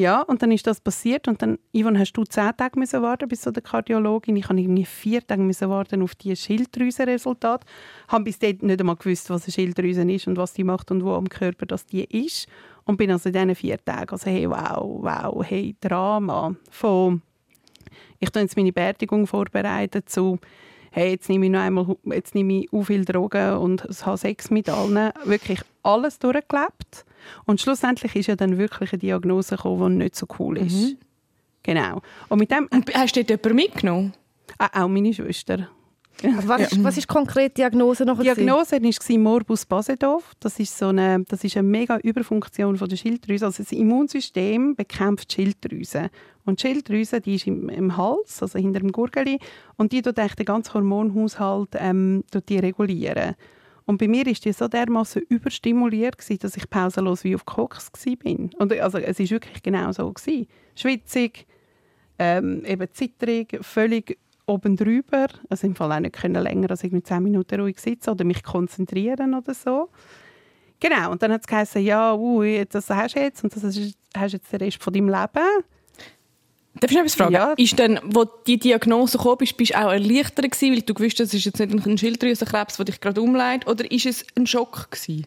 Ja, und dann ist das passiert und dann, Yvonne, hast du zehn Tage müssen warten bis zu der Kardiologin. Ich habe irgendwie vier Tage müssen warten auf die Schilddrüsenresultat. Habe bis dahin nicht einmal gewusst, was eine Schilddrüse ist und was die macht und wo am Körper das die ist. Und bin also in diesen vier Tagen, also hey, wow, wow, hey, Drama. Von, ich habe jetzt meine Beerdigung vorbereitet zu, hey, jetzt nehme ich noch einmal, jetzt nehme ich viel Drogen und habe Sex mit allen. Wirklich alles durchgelebt. Und schlussendlich ist ja dann wirklich eine Diagnose gekommen, die nicht so cool ist. Mhm. Genau. Und mit dem... Und hast du dort jemanden mitgenommen? Ah, auch meine Schwester. Also was, ist, was ist konkret die Diagnose noch? Die Diagnose war Morbus Basedov. Das ist, so eine, das ist eine mega Überfunktion von der Schilddrüse. Also das Immunsystem bekämpft die Schilddrüse. Und die Schilddrüse die ist im, im Hals, also hinter dem Gurgeli, und die tut den ganzen Hormonhaushalt ähm, die regulieren. Und bei mir war die so dermaßen überstimuliert, gewesen, dass ich pausenlos wie auf Koks war. Und also, es war wirklich genau so. Gewesen. Schwitzig, ähm, eben zitterig, völlig oben drüber. Also im Fall auch nicht können länger als irgendwie 10 Minuten ruhig sitzen oder mich konzentrieren oder so. Genau, und dann hat es geheißen, ja, uh, das hast du jetzt und das hast du jetzt den Rest von deinem Leben. Darf ich noch etwas fragen? Ja. Ist dann, wo die Diagnose kam, bist, bist du auch erleichtert gewesen, weil du gewusst hast, es ist jetzt nicht ein Schilddrüsenkrebs, der dich gerade umleitet, oder ist es ein Schock gewesen?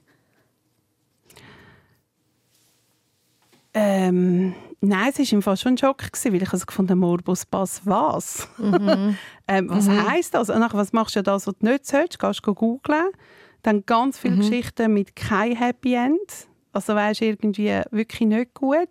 Ähm, nein, es war im Fall schon ein Schock, gewesen, weil ich also gefunden Morbus Pass was? Mhm. ähm, was mhm. heisst das? Und nachher, was machst du das, was du nicht sollst? Gehst du googeln. Dann ganz viele mhm. Geschichten mit kein Happy End also weißt irgendwie wirklich nicht gut.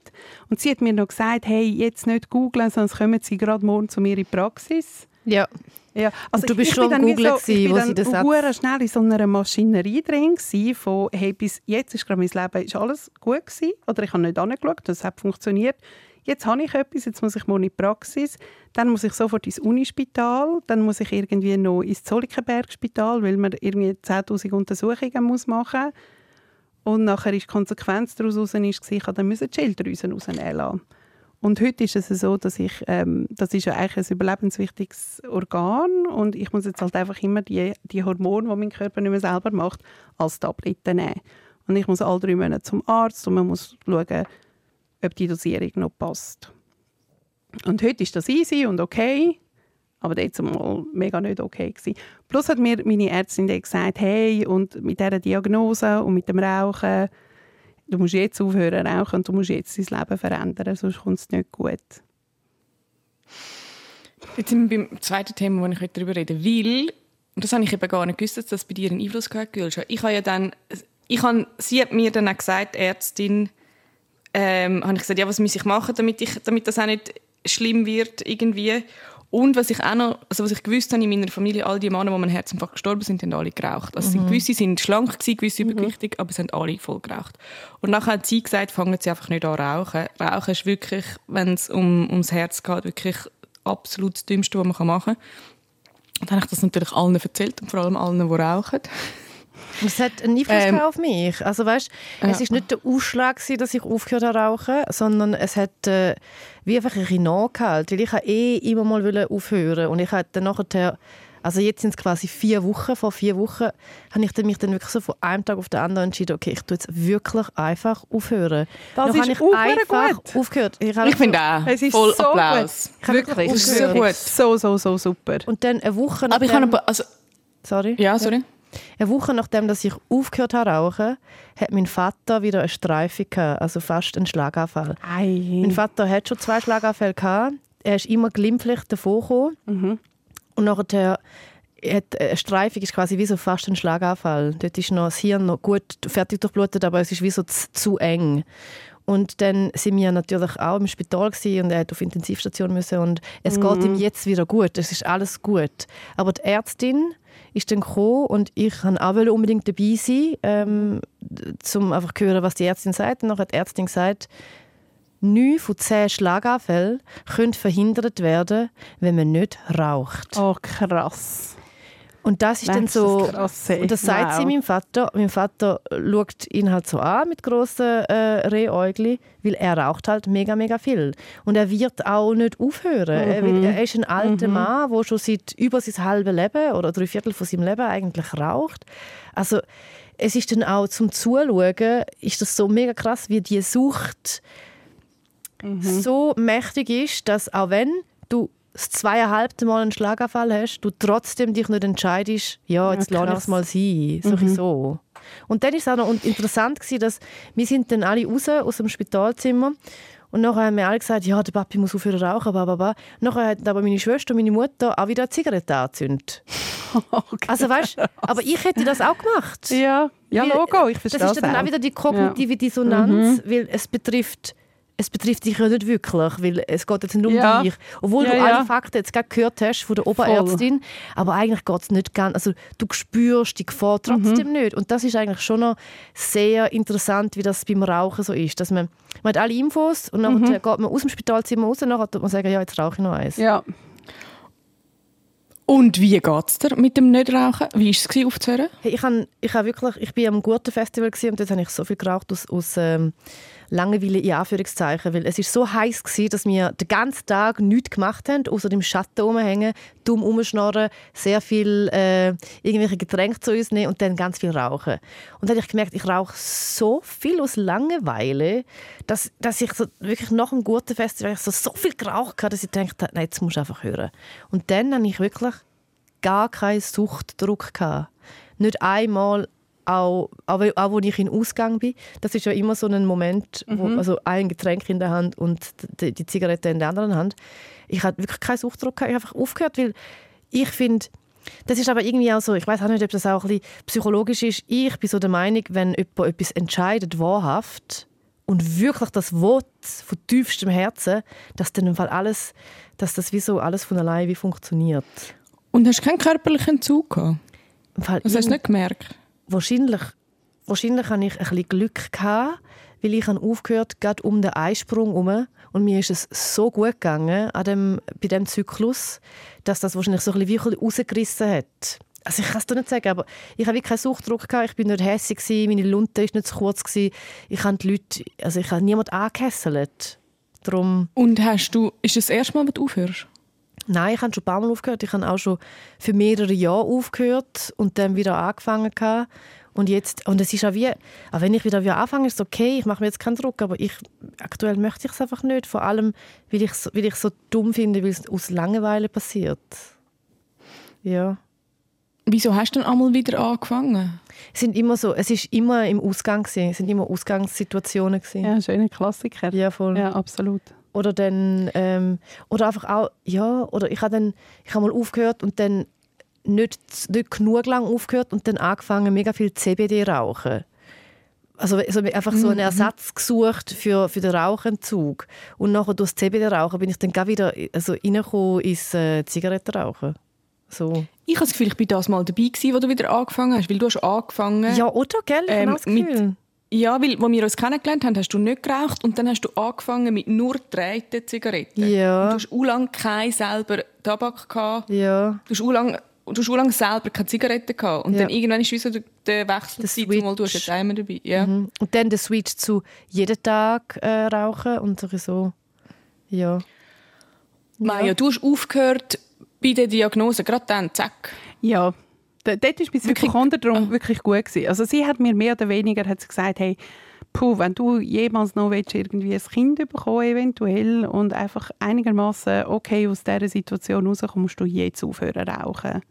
Und sie hat mir noch gesagt, hey, jetzt nicht googeln, sonst kommen sie gerade morgen zu mir in die Praxis. Ja. Ja, also und du bist ich, schon am Googlen, so, ich wo sie das hat. schnell in so einer Maschinerie drin von, hey, bis jetzt ist gerade mein Leben ist alles gut gewesen, oder ich habe nicht angeschaut, das hat funktioniert. Jetzt habe ich etwas, jetzt muss ich morgen in die Praxis, dann muss ich sofort ins Unispital, dann muss ich irgendwie noch ins Zollikenbergspital, weil man irgendwie 10'000 Untersuchungen muss machen muss. Und nachher ist die Konsequenz daraus ist, ich dann die Schilddrüsen rausnehmen lassen. Und heute ist es so, dass ich, ähm, das ist ja eigentlich ein überlebenswichtiges Organ und ich muss jetzt halt einfach immer die, die Hormone, die mein Körper nicht mehr selber macht, als Tabletten nehmen. Und ich muss alle drei Monate zum Arzt und man muss schauen, ob die Dosierung noch passt. Und heute ist das easy und okay. Aber das war mega nicht okay. Gewesen. Plus hat mir meine Ärztin gesagt, hey, und mit dieser Diagnose und mit dem Rauchen, du musst jetzt aufhören rauchen und du musst jetzt dein Leben verändern, sonst kommt es nicht gut. Jetzt sind wir beim zweiten Thema, das ich heute darüber rede. Weil, und das habe ich eben gar nicht gewusst, dass das bei dir einen Einfluss gehabt hat, Ich habe ja dann, ich habe, sie hat mir dann auch gesagt, Ärztin, ähm, habe ich gesagt, ja, was muss ich machen, damit, ich, damit das auch nicht schlimm wird irgendwie. Und was ich auch noch, also was ich gewusst habe in meiner Familie, all die Männer, die an Herzinfarkt gestorben sind, haben alle geraucht. Also mhm. gewisse sind schlank gewesen, gewisse mhm. übergewichtig, aber sie haben alle voll geraucht. Und nachher hat sie gesagt, fangen sie einfach nicht an rauchen. Rauchen ist wirklich, wenn es um, ums Herz geht, wirklich absolut das Dümmste, was man machen kann. Und dann habe ich das natürlich allen erzählt und vor allem allen, die rauchen. Es hat einen Einfluss ähm, auf mich. Also weißt, ja. es ist nicht der Ausschlag, dass ich aufgehört habe rauchen, sondern es hat äh, wie einfach ein bisschen nachgehalten, weil ich eh immer mal aufhören und ich hatte dann nachher also jetzt sind es quasi vier Wochen. Vor vier Wochen habe ich mich dann wirklich so von einem Tag auf den anderen entschieden, okay, ich tue jetzt wirklich einfach aufhören. Das dann ist habe ich einfach gut. aufgehört. Ich, ich finde auch. Es ist Voll so Applaus. Gut. Wirklich, das ist so gut. So, so, so super. Und dann eine Woche Aber ich habe also Sorry? Ja, sorry. Ja. Eine Woche nachdem dass ich aufgehört habe rauchen, hat mein Vater wieder eine Streife gehabt, also fast einen Schlaganfall. Ei. Mein Vater hat schon zwei Schlaganfälle gehabt. Er ist immer glimpflich davor gekommen. Mhm. Und nachher hat eine Streifung ist quasi wie so fast ein Schlaganfall. Dort ist noch das Hirn noch gut fertig durchblutet, aber es ist wie so zu, zu eng. Und dann sind wir natürlich auch im Spital und er hat auf Intensivstation müssen und es mhm. geht ihm jetzt wieder gut. Es ist alles gut. Aber die Ärztin ist dann gekommen und ich wollte auch unbedingt dabei sein, ähm, um einfach zu hören, was die Ärztin sagt. Und dann hat die Ärztin gesagt, neun von zehn Schlaganfällen können verhindert werden, wenn man nicht raucht. Oh, krass. Und das ist dann Das so, ey. und das sagt sie Wow. meinem Vater. Mein Vater schaut ihn halt so an mit grossen äh, Rehäugli, weil er raucht halt mega, mega viel. Und er wird auch nicht aufhören. Er, Mhm. er ist ein alter Mann, der schon seit über sein halbes Leben oder drei Viertel von seinem Leben eigentlich raucht. Also es ist dann auch zum Zuschauen, ist das so mega krass, wie die Sucht so mächtig ist, dass auch wenn du das zweieinhalbte Mal einen Schlaganfall hast, du trotzdem dich nicht entscheidest, ja, jetzt Ja, lasse ich es mal sein, so so. Und dann ist es auch noch interessant gewesen, dass wir sind dann alle raus aus dem Spitalzimmer und nachher haben wir alle gesagt, ja, der Papi muss aufhören rauchen, bla, bla, bla. Nachher hat aber meine Schwester und meine Mutter auch wieder eine Zigarette angezündet. Okay. Also weißt, aber ich hätte das auch gemacht. Ja, ja Logo, ich verstehe Das ist dann auch wieder die kognitive Dissonanz, weil es betrifft, es betrifft dich ja nicht wirklich, weil es geht jetzt nicht um Ja. dich. Obwohl Ja, du alle Fakten jetzt gerade gehört hast von der Oberärztin, aber eigentlich geht es nicht ganz, also du spürst die Gefahr trotzdem Mhm. nicht. Und das ist eigentlich schon noch sehr interessant, wie das beim Rauchen so ist, dass man, man hat alle Infos und dann geht man aus dem Spitalzimmer raus und dann tut man sagen, ja, jetzt rauche ich noch eins. Mhm. Ja, Und wie geht es dir mit dem Nichtrauchen? Wie war es aufzuhören? Hey, ich, han, ich, ha wirklich, ich bin am guten Festival und dort habe ich so viel geraucht aus, aus ähm, Langeweile in Anführungszeichen, weil es ist so heiß gewesen, dass wir den ganzen Tag nichts gemacht haben, außer dem Schatten rumhängen, dumm rumschnorren, sehr viel äh, irgendwelche Getränke zu uns nehmen und dann ganz viel rauchen. Und dann habe ich gemerkt, ich rauche so viel aus Langeweile, dass, dass ich so wirklich nach dem guten Festival so, so viel geraucht habe, dass ich dachte, nein, jetzt musst du einfach hören. Und dann habe ich wirklich gar keinen Suchtdruck gehabt. Nicht einmal, auch, auch, auch als ich in Ausgang bin. Das ist ja immer so ein Moment, wo, also ein Getränk in der Hand und die, die Zigarette in der anderen Hand. Ich hatte wirklich keinen Suchtdruck. Ich habe einfach aufgehört, weil ich finde, das ist aber irgendwie auch so, ich weiß auch nicht, ob das auch ein bisschen psychologisch ist. Ich bin so der Meinung, wenn jemand etwas entscheidet, wahrhaft, und wirklich das Wort von tiefstem Herzen, dass dann im Fall alles, dass das wie so alles von allein wie funktioniert. Und hast du keinen körperlichen Entzug gehabt? Das hast du nicht gemerkt? Wahrscheinlich, wahrscheinlich hatte ich ein bisschen Glück, gehabt, weil ich habe aufgehört gerade um den Einsprung herum und mir ist es so gut gegangen an dem, bei diesem Zyklus, dass das wahrscheinlich so ein bisschen rausgerissen hat. Also ich kann es dir nicht sagen, aber ich habe wirklich keinen Suchtdruck gehabt, ich bin nicht gewesen, meine Lunte ist nicht zu kurz gewesen, ich habe die Leute, also ich habe niemand angehässelt. Darum, Und hast du, ist das, das erste Mal, dass du aufhörst? Nein, ich habe schon ein paar Mal aufgehört. Ich habe auch schon für mehrere Jahre aufgehört und dann wieder angefangen. gehabt. Und jetzt, und es ist auch wie, auch wenn ich wieder, wieder anfange, ist es okay, ich mache mir jetzt keinen Druck, aber ich, aktuell möchte ich es einfach nicht. Vor allem, weil ich es weil ich so dumm finde, weil es aus Langeweile passiert. Ja. Wieso hast du dann einmal wieder angefangen? Es, sind immer so, es ist immer im Ausgang, gewesen. es sind immer Ausgangssituationen. Gewesen. ja schöner Klassiker. Ja, voll. Ja, absolut. Oder dann, ähm, oder einfach auch, ja, oder ich habe dann, ich habe mal aufgehört und dann nicht, nicht genug lang aufgehört und dann angefangen, mega viel CBD rauchen. Also so einfach so einen Ersatz gesucht für, für den Rauchentzug. Und nachher durch das CBD-Rauchen bin ich dann gleich wieder also reingekommen ins äh, Zigarettenrauchen. So. Ich habe das Gefühl, ich war das mal dabei, gewesen, wo du wieder angefangen hast. Weil du hast angefangen... Ja, oder? Gell? Ich Ähm, mit-. Ja, weil, als wir uns kennengelernt haben, hast du nicht geraucht und dann hast du angefangen mit nur gedrehten Zigaretten. Ja. Und du hast auch lange keinen selber Tabak gehabt. Ja. Du hast auch lange, du hast lange selber keine Zigaretten gehabt. Und Ja. dann irgendwann ist wie so der, Wechsel, Der gewesen, mal du hast jetzt einmal dabei. Ja. Mhm. Und dann der Switch zu jeden Tag äh, rauchen und so. Ja. Maja, du hast aufgehört bei der Diagnose, gerade dann, zack. Ja, dort war mein Hypochonder darum wirklich gut. Gewesen. Also sie hat mir mehr oder weniger hat sie gesagt, hey, puh, wenn du jemals noch willst, irgendwie ein Kind bekommen eventuell und einfach einigermaßen okay aus dieser Situation rauskommst, musst du jetzt aufhören rauchen.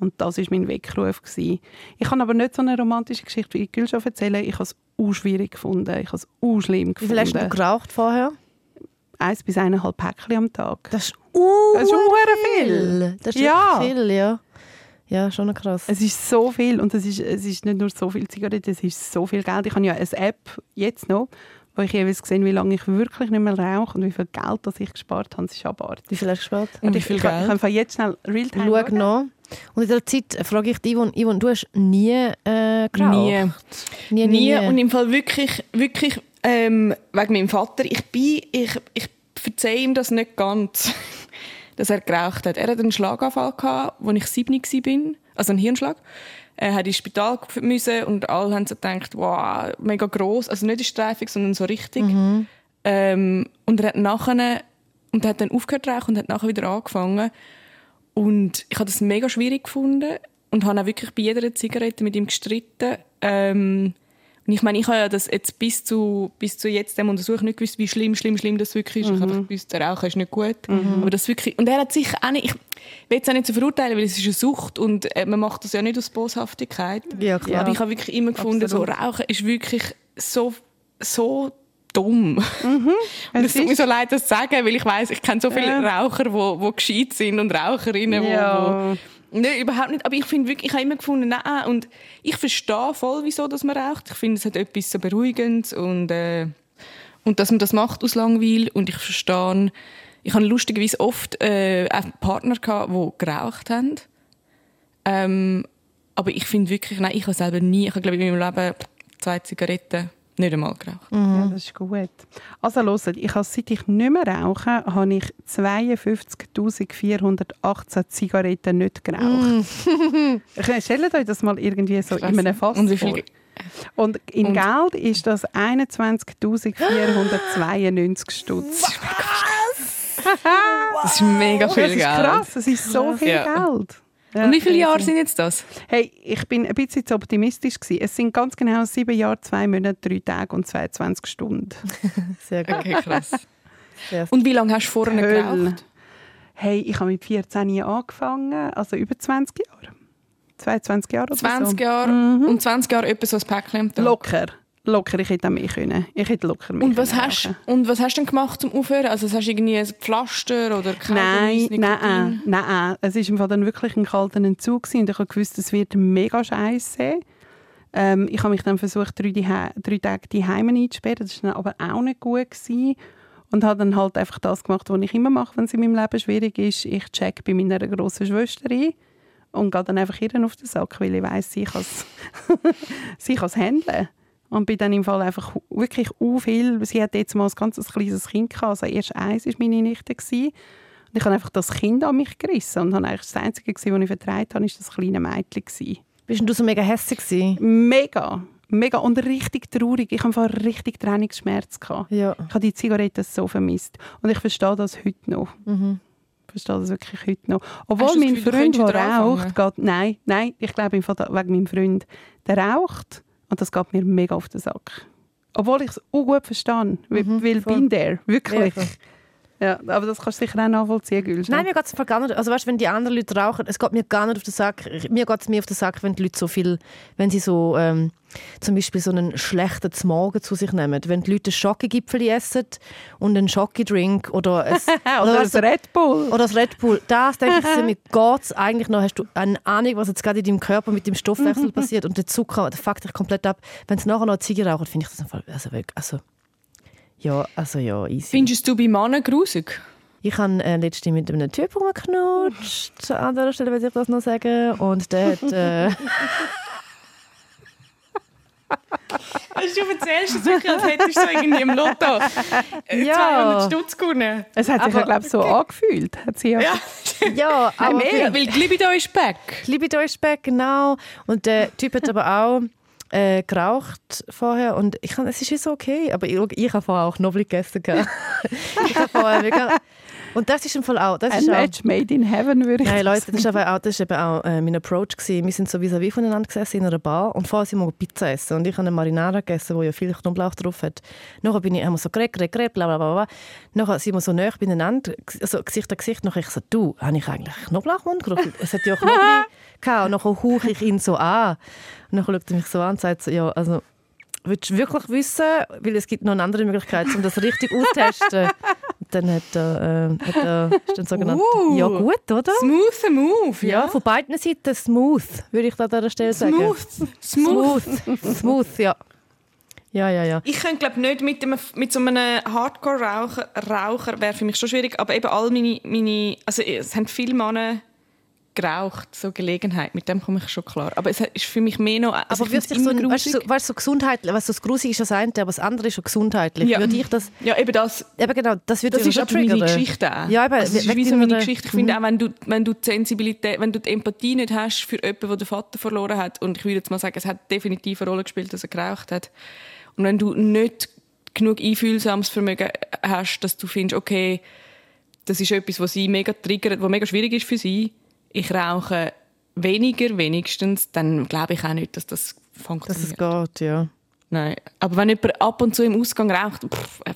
Und das war mein Weckruf. Gewesen. Ich kann aber nicht so eine romantische Geschichte wie Gül schon erzählen. Ich habe es auch schwierig gefunden. Ich habe es auch schlimm Wie viel hast du gefunden. geraucht vorher? Eins bis eineinhalb Päckchen am Tag. Das ist, uh, Das ist schon viel. Das ist Ja. wirklich viel, ja. Ja, schon krass. Es ist so viel und es ist, es ist nicht nur so viel Zigaretten, es ist so viel Geld. Ich habe ja eine App jetzt noch, wo ich jeweils sehe, wie lange ich wirklich nicht mehr rauche und wie viel Geld das ich gespart habe. Das ist abartig. Wie viel hast du gespart? Und wie ich, viel ich, kann- ich Geld? kann jetzt schnell Realtime Schau schauen. noch. Und in der Zeit frage ich dich, Yvonne, Yvonne, du hast nie äh, geraucht? Nie. Nie, nie, Nie. nie. Und im Fall wirklich, wirklich ähm, wegen meinem Vater. Ich bin, ich, ich verzeihe ihm das nicht ganz, dass er geraucht hat. Er hat einen Schlaganfall gehabt, als ich sieben war. also einen Hirnschlag. Er hat ins Spital müssen und alle haben so gedacht, wow, mega groß, also nicht in Streifung, sondern so richtig. Ähm, und er hat nachher und er hat dann aufgehört zu rauchen und hat nachher wieder angefangen. Und ich habe das mega schwierig gefunden und habe auch wirklich bei jeder Zigarette mit ihm gestritten. Ähm, und ich meine, ich habe ja das jetzt bis zu, bis zu jetzt dem Untersuch nicht gewusst, wie schlimm, schlimm, schlimm das wirklich ist. Ich habe einfach gewusst, der Rauchen ist nicht gut. Aber das wirklich, und er hat sich auch nicht, ich will es auch nicht so verurteilen, weil es ist eine Sucht und äh, man macht das ja nicht aus Boshaftigkeit. Ja, klar. Aber ich habe wirklich immer gefunden, so Rauchen ist wirklich so, so dumm. Und es tut mir so leid, das zu sagen, weil ich weiß, ich kenne so viele Ja. Raucher, wo, wo gescheit sind und Raucherinnen, wo, Ja. wo Nein, überhaupt nicht. Aber ich finde wirklich, ich habe immer gefunden, nein, und ich verstehe voll, wieso dass man raucht. Ich finde, es hat etwas so Beruhigendes und, äh, und dass man das macht aus Langweil. Und ich verstehe, ich habe lustigerweise oft äh, auch Partner gehabt, die geraucht haben. Ähm, aber ich finde wirklich, nein, ich habe selber nie, ich habe glaube ich in meinem Leben zwei Zigaretten nicht einmal geraucht. Ja, das ist gut. Also hört, ich habe, seit ich nicht mehr rauche, habe ich 52'418 Zigaretten nicht geraucht. Ich Stellt euch das mal irgendwie so in einem Fass Und wie vor. viel? Und in Und- Geld ist das 21'492 Stutz. Das ist mega viel Das ist Geld. krass, das ist so viel Ja. Geld. Ja, Und wie viele Jahre sind jetzt das? Hey, ich bin ein bisschen zu optimistisch gewesen. Es sind ganz genau sieben Jahre, zwei Monate, drei Tage und 22 Stunden. Sehr gut. Okay, krass. Und wie lange hast du vorher Hölle. geraucht? Hey, ich habe mit 14 Jahren angefangen, also über 20 Jahre. 22 Jahre oder 20 so. Jahre und 20 Jahre etwa so ein Päckchen am Tag. Locker. Locker, ich hätte auch mehr können. Ich hätte locker mehr Und was, können hast, und was hast du denn gemacht zum Aufhören? Also hast du irgendwie ein Pflaster oder Nein, nein, Nikotin? nein. Es war im Fall dann wirklich ein kalter Entzug gewesen und ich habe gewusst, es wird mega scheiße. Ähm, ich habe mich dann versucht, drei, drei Tage die Heime einzusperren. Das war dann aber auch nicht gut. Gewesen. Und habe dann halt einfach das gemacht, was ich immer mache, wenn es in meinem Leben schwierig ist. Ich check bei meiner grossen Schwester ein und gehe dann einfach ihr auf den Sack, weil ich weiss, sie kann es handeln. Und bin dann im Fall einfach wirklich u viel. Sie hat jetzt mal ein ganz kleines Kind gehabt. Also erst eins war meine Nichte. Gewesen. Und ich habe einfach das Kind an mich gerissen. Und habe eigentlich das Einzige, gewesen, was ich vertreibt habe, war das kleine Mädchen. Gewesen. Bist du so mega hässlich gewesen? Mega. Mega. Und richtig traurig. Ich hatte einfach richtig Trennungsschmerz. Gehabt. Ja. Ich habe die Zigaretten so vermisst. Und ich verstehe das heute noch. Ich verstehe das wirklich heute noch. Obwohl mein Gefühl, du Freund, der raucht, geht... Nein, nein, ich glaube im Fall da- wegen meinem Freund. Der raucht und das geht mir mega auf den Sack. Obwohl ich es auch gut verstehe. Weil, weil voll. bin der, wirklich. Ja. Ja, aber das kannst du sicher auch nachvollziehen, Gülsch. Nein, mir geht es gar nicht. Also weißt, wenn die anderen Leute rauchen, es geht mir gar nicht auf den Sack. Mir geht es mehr auf den Sack, wenn die Leute so viel, wenn sie so ähm, zum Beispiel so einen schlechten Morgen zu sich nehmen. Wenn die Leute Schokogipfel essen und einen Schokidrink oder ein, Oder das du, Red Bull. oder das Red Bull. Das denke ich mir geht's eigentlich noch. Hast du eine Ahnung, was jetzt gerade in deinem Körper mit dem Stoffwechsel passiert und der Zucker, der fuckt dich komplett ab. Wenn sie nachher noch Ziege rauchen, finde ich das einfach, also wirklich, also ja, also ja, easy. Findest du bei Männern grusig? Ich habe äh, letztens mit einem Typ rumgeknutscht. An dieser Stelle will ich das noch sagen. Und der hat... Äh, Also, du erzählst es wirklich, als hättest du irgendwie im Lotto äh, Ja. 200 Stutz gewonnen. Es hat sich Aber- ja, glaube ich, so angefühlt. Hat sie ja. Ja, ja, aber... mehr, weil die Libido ist back. Liebe Deutschback, genau. Und der Typ hat aber auch äh, geraucht vorher. Und ich kann, es ist jetzt okay. Aber ich, ich habe vorher auch Nobel gegessen. ich habe vorher wirklich... Und das ist im Fall auch... Das Ein ist auch Match made in heaven, würde ich Nein, Leute, das ist aber auch, das ist eben auch äh, mein Approach gewesen. Wir sind so vis-à-vis voneinander gesessen in einer Bar und vorher sind wir Pizza essen und ich habe eine Marinara gegessen, wo ja viel Knoblauch drauf hat. Nachher bin ich, haben wir so geredet, geredet, geredet, bla bla bla. Nachher sind wir so nah beieinander, also Gesicht an Gesicht. Nachher ich so, du, habe ich eigentlich Knoblauchmund gerochen? Es hat ja Knoblauch gehabt. Und nachher hauche ich ihn so an. Und nachher schaut er mich so an und sagt so, ja, also willst du wirklich wissen, weil es gibt noch eine andere Möglichkeit, um das richtig auszutesten. Dann hat er, äh, hat er ist dann sogenannt, Uh. ja gut, oder? Smooth Move, Ja, ja. von beiden Seiten smooth, würde ich da an dieser Stelle sagen. Smooth. Smooth. Smooth, smooth, ja. Ja, ja, ja. Ich könnte glaube nicht mit, dem, mit so einem Hardcore-Raucher, Raucher wäre für mich schon schwierig, aber eben all meine, meine also es haben viele Männer geraucht, so Gelegenheit, mit dem komme ich schon klar. Aber es ist für mich mehr noch... Also aber du so, weißt so, weißt, so gesundheitlich, was das grusig ist das eine, aber das andere ist schon gesundheitlich. Ja. Würde ich das... Ja, eben das. Eben genau, das wird Das ist aber meine Geschichte auch. Ja, eben, also, das ist wie so meine Geschichte. Ich finde auch, wenn du, wenn du die Sensibilität, wenn du die Empathie nicht hast für jemanden, der den Vater verloren hat, und ich würde jetzt mal sagen, es hat definitiv eine Rolle gespielt, dass er geraucht hat. Und wenn du nicht genug einfühlsames Vermögen hast, dass du findest, okay, das ist etwas, was sie mega triggert, was mega schwierig ist für sie. Ich rauche weniger, wenigstens, dann glaube ich auch nicht, dass das Dass funktioniert. es geht, ja. Nein. Aber wenn jemand ab und zu im Ausgang raucht,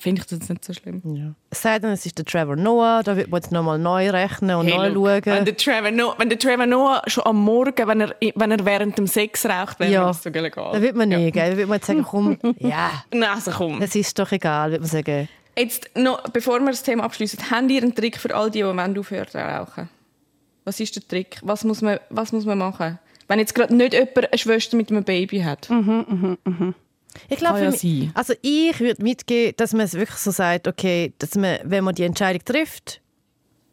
finde ich das nicht so schlimm. ja. Es sei denn, es ist der Trevor Noah, da wird man jetzt nochmal neu rechnen und Hey, neu look, Wenn schauen. der, Trevor Noah, wenn der Trevor Noah schon am Morgen, wenn er, wenn er während dem Sex raucht, wäre Ja. das sogar egal. Da wird man nicht, gell? Da wird man jetzt sagen, komm, ja, Nein, also komm. es ist doch egal, wird man sagen. Jetzt noch, bevor wir das Thema abschließen, habt ihr einen Trick für all die, die aufhören zu rauchen? Was ist der Trick? Was muss man, was muss man machen? Wenn jetzt gerade nicht jemand eine Schwester mit einem Baby hat. Ich glaube, Kann ja für mich- sein. also ich würde mitgeben, dass man es wirklich so sagt, okay, dass man, wenn man die Entscheidung trifft,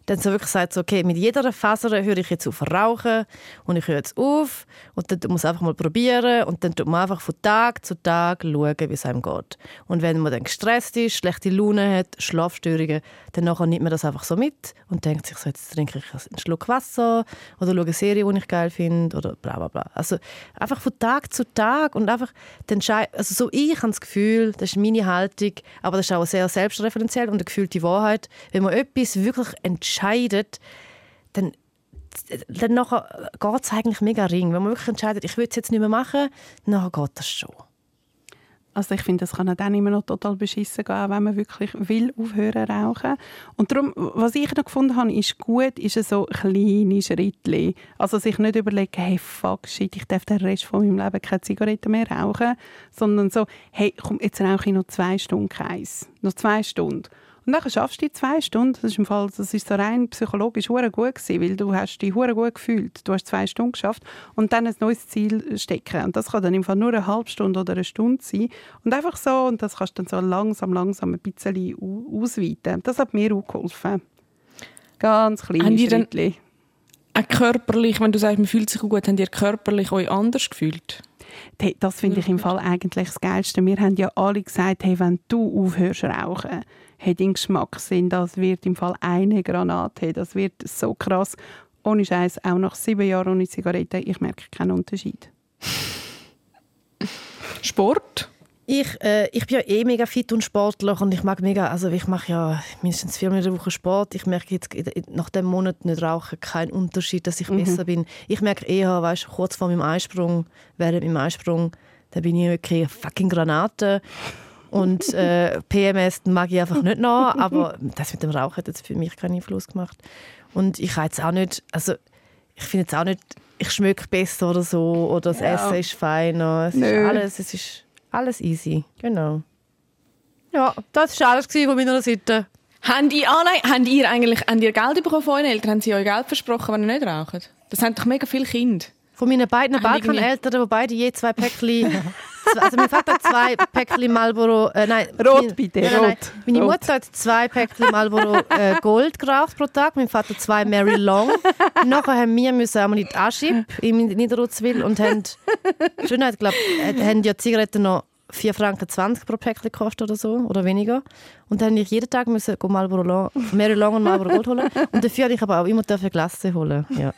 dann so wirklich sagt, so, okay, mit jeder Faser höre ich jetzt auf rauchen und ich höre jetzt auf und dann muss man einfach mal probieren und dann tut man einfach von Tag zu Tag schauen, wie es einem geht. Und wenn man dann gestresst ist, schlechte Laune hat, Schlafstörungen, dann nimmt man das einfach so mit und denkt sich so, jetzt trinke ich einen Schluck Wasser oder schaue eine Serie, die ich geil finde oder bla bla bla. Also einfach von Tag zu Tag und einfach den Schei also so ich habe das Gefühl, das ist meine Haltung, aber das ist auch sehr selbstreferenziell und eine gefühlte Wahrheit, wenn man etwas wirklich entscheidet, dann dann nachher geht es eigentlich mega ring. Wenn man wirklich entscheidet, ich will es jetzt nicht mehr machen, dann geht das schon. Also ich finde, das kann dann immer noch total beschissen gehen, wenn man wirklich will aufhören rauchen. Und darum, was ich noch gefunden habe, ist gut, ist so kleine Schritte. Also sich nicht überlegen, hey, fuck, shit, ich darf den Rest von meinem Leben keine Zigarette mehr rauchen, sondern so, hey, komm, jetzt rauche ich noch zwei Stunden keins. Noch zwei Stunden. Und dann schaffst du die zwei Stunden. Das ist, im Fall, das ist so rein psychologisch hure gut gewesen, weil du hast dich hure gut gefühlt. Du hast zwei Stunden geschafft und dann ein neues Ziel stecken. Und das kann dann im Fall nur eine halbe Stunde oder eine Stunde sein. Und einfach so, und das kannst du dann so langsam, langsam ein bisschen au- ausweiten. Das hat mir auch geholfen. Ganz kleine Schritte. Auch körperlich, wenn du sagst, man fühlt sich gut, habt ihr körperlich euch anders gefühlt? Hey, das finde ich im Fall eigentlich das Geilste. Wir haben ja alle gesagt, hey, wenn du aufhörst rauchen, hey, dein Geschmackssinn, das wird im Fall eine Granate. Das wird so krass. Ohne Scheiß, auch nach sieben Jahren ohne Zigarette, ich merke keinen Unterschied. Sport? Ich, äh, ich bin ja eh mega fit und sportlich und ich mag mega, also ich mache ja mindestens viermal in der Woche Sport. Ich merke jetzt nach dem Monat nicht rauchen keinen Unterschied, dass ich besser bin. Ich merke eher, weißt, kurz vor meinem Einsprung, während meinem Einsprung, da bin ich wirklich eine fucking Granate. Und äh, PMS mag ich einfach nicht nach, aber das mit dem Rauchen hat jetzt für mich keinen Einfluss gemacht. Und ich habe jetzt auch nicht, also ich finde jetzt auch nicht, ich schmecke besser oder so oder das Ja. Essen ist feiner. Es ist Nö. alles, es ist alles easy. Genau. Ja, das war alles von meiner Seite. Habt ihr, alle, habt ihr eigentlich habt ihr Geld bekommen von euren Eltern? Haben sie euch Geld versprochen, wenn ihr nicht raucht? Das haben doch mega viele Kinder. Von meinen beiden Balkaneltern, die beide je zwei Päckchen. also mein Vater hat zwei Päckchen Marlboro. Äh, nein, Rot bitte, nein, nein, nein. rot. Meine Rot. Mutter hat zwei Päckchen Marlboro äh, Gold geraucht pro Tag. Mein Vater zwei Mary Long. Nachher haben wir müssen einmal in die Aschib in Niederutzwil und haben, Schönheit, glaube haben ja Zigaretten noch 4 Franken 20 pro Päckchen gekostet oder so, oder weniger. Und dann musste ich jeden Tag müssen Marlboro Long, Mary Long und Marlboro Gold holen. Und dafür habe ich aber auch immer Glasse holen. Ja.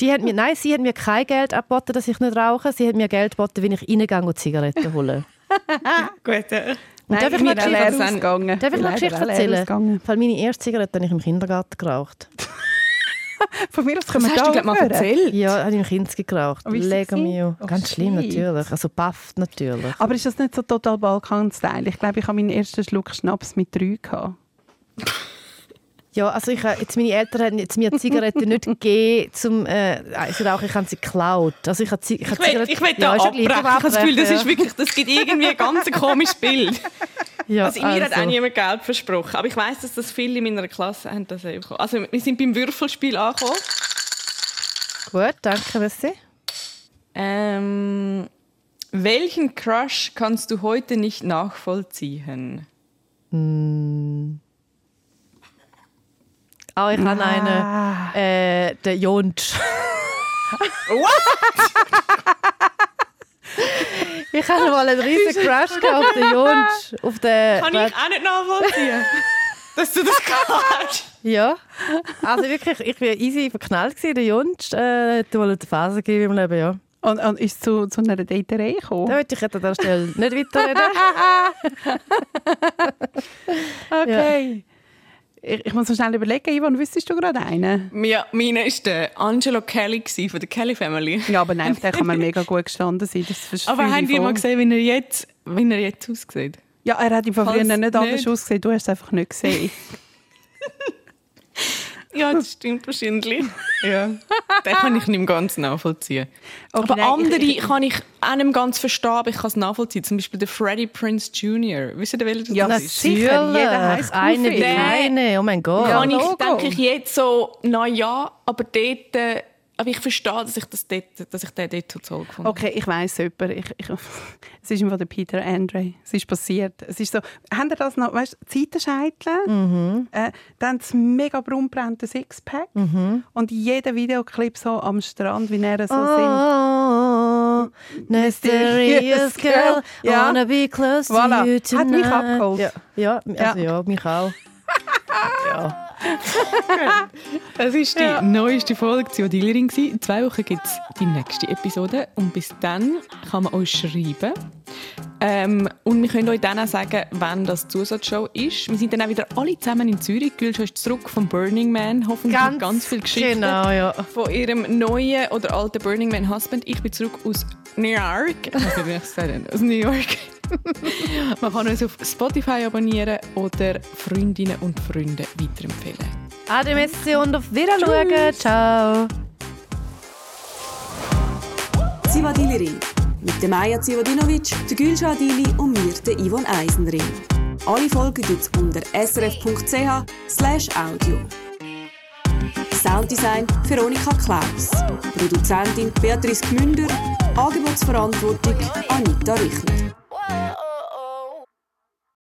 Die hat mir, nein, sie hat mir kein Geld angeboten, dass ich nicht rauche. Sie hat mir Geld angeboten, wenn ich reingehe und Zigaretten hole. Gut. Äh. Und darf ich mir noch Geschichte, darf ich noch Geschichte erzählen? Weil meine erste Zigarette habe ich im Kindergarten geraucht. Von mir aus Das können wir hast da du glaub, mal erzählt. Ja, habe ich im Kinski geraucht. Oh, das Lego mio. Oh, Ganz schlimm shit. natürlich. Also bafft natürlich. Aber ist das nicht so total Balkan-Style? Ich glaube, ich habe meinen ersten Schluck Schnaps mit drei gehabt. Ja, also ich, äh, jetzt meine Eltern haben jetzt mir Zigaretten nicht gegeben zum äh, also rauchen, ich habe sie geklaut. Also ich habe ich Ich will, ich will da ja abbrechen. Ich habe das Gefühl, das, ist wirklich, das gibt irgendwie ein ganz komisches Bild. ja, Also, mir hat auch niemand Geld versprochen. Aber ich weiss, dass das viele in meiner Klasse haben das auch bekommen. Also wir sind beim Würfelspiel angekommen. Gut, danke, merci. Ähm, welchen Crush kannst du heute nicht nachvollziehen? Oh, ich habe Ah. einen, äh, der Jonsch. Ich hatte mal einen riesen gehabt auf den Junsch. Auf den, Kann ich auch nicht nachvollziehen, dass du das kannst. Ja. Also wirklich, ich war easy verknallt gewesen. Der Junsch äh, hat mal eine Phase gegeben im Leben, ja. Und, und ist zu, zu einer Daterei Da gekommen? möchte ich jetzt an dieser Stelle nicht weiterreden. Okay. Ich, ich muss so schnell überlegen, Yvonne, wüsstest du gerade einen? Ja, meine war der Angelo Kelly von der Kelly Family. Ja, aber nein, auf den kann man mega gut gestanden sein. Aber ihr voll. mal gesehen, wie er jetzt, wie er jetzt aussieht? Ja, er hat im Fall früher nicht anders ausgesehen, du hast es einfach nicht gesehen. Ja, das stimmt wahrscheinlich. ja. Den kann ich nicht mehr ganz nachvollziehen. Okay, aber nein, andere ich- kann ich auch nicht ganz verstehen, aber ich kann es nachvollziehen. Zum Beispiel der Freddie Prince Jr. Wisst ihr, welcher das Ja, ist? das sicher, jeder Natürlich. Highschool-Film. Eine wie keine. Oh mein Gott. kann ich, denke ich jetzt so, na ja, aber dort, äh, aber ich verstehe, dass ich, das dort, dass ich den dort so toll gefunden Okay, ich weiss jemand. Ich, ich, es ist einfach der Peter Andre. Es ist passiert. Es ist so, habt ihr das noch, weißt du, Zeitenscheitel, Mhm. äh, dann das mega braunbrennende Sixpack Mhm. und jeder Videoclip so am Strand, wie er so Oh, mysterious girl, I Ja. wanna be close Voilà. to you Hat tonight. mich abgeholt. Ja, ja, also ja. mich auch. Das war die neueste Folge zu Dealerin. In zwei Wochen gibt es die nächste Episode. Und bis dann kann man uns schreiben. Ähm, und wir können euch dann auch sagen, wann das Zusatzshow ist. Wir sind dann auch wieder alle zusammen in Zürich. Gülsch ist zurück vom Burning Man. Hoffentlich ganz, ganz viele Geschichten Genau, ja. von ihrem neuen oder alten Burning Man Husband. Ich bin zurück aus New York. Ich weiß nicht, wie ich es habe. Aus New York. Man kann uns auf Spotify abonnieren oder Freundinnen und Freunde weiterempfehlen. Ade Messi und auf Wiedersehen. Ciao. Zivadili-Ring. Mit der Maja Zivadinovic, der Gülşah Adili und mir, der Yvonne Eisenring. Alle Folgen gibt's unter srf.ch audio. Sounddesign Veronika Klaus. Produzentin Beatrice Gmünder. Angebotsverantwortung Anita Richner.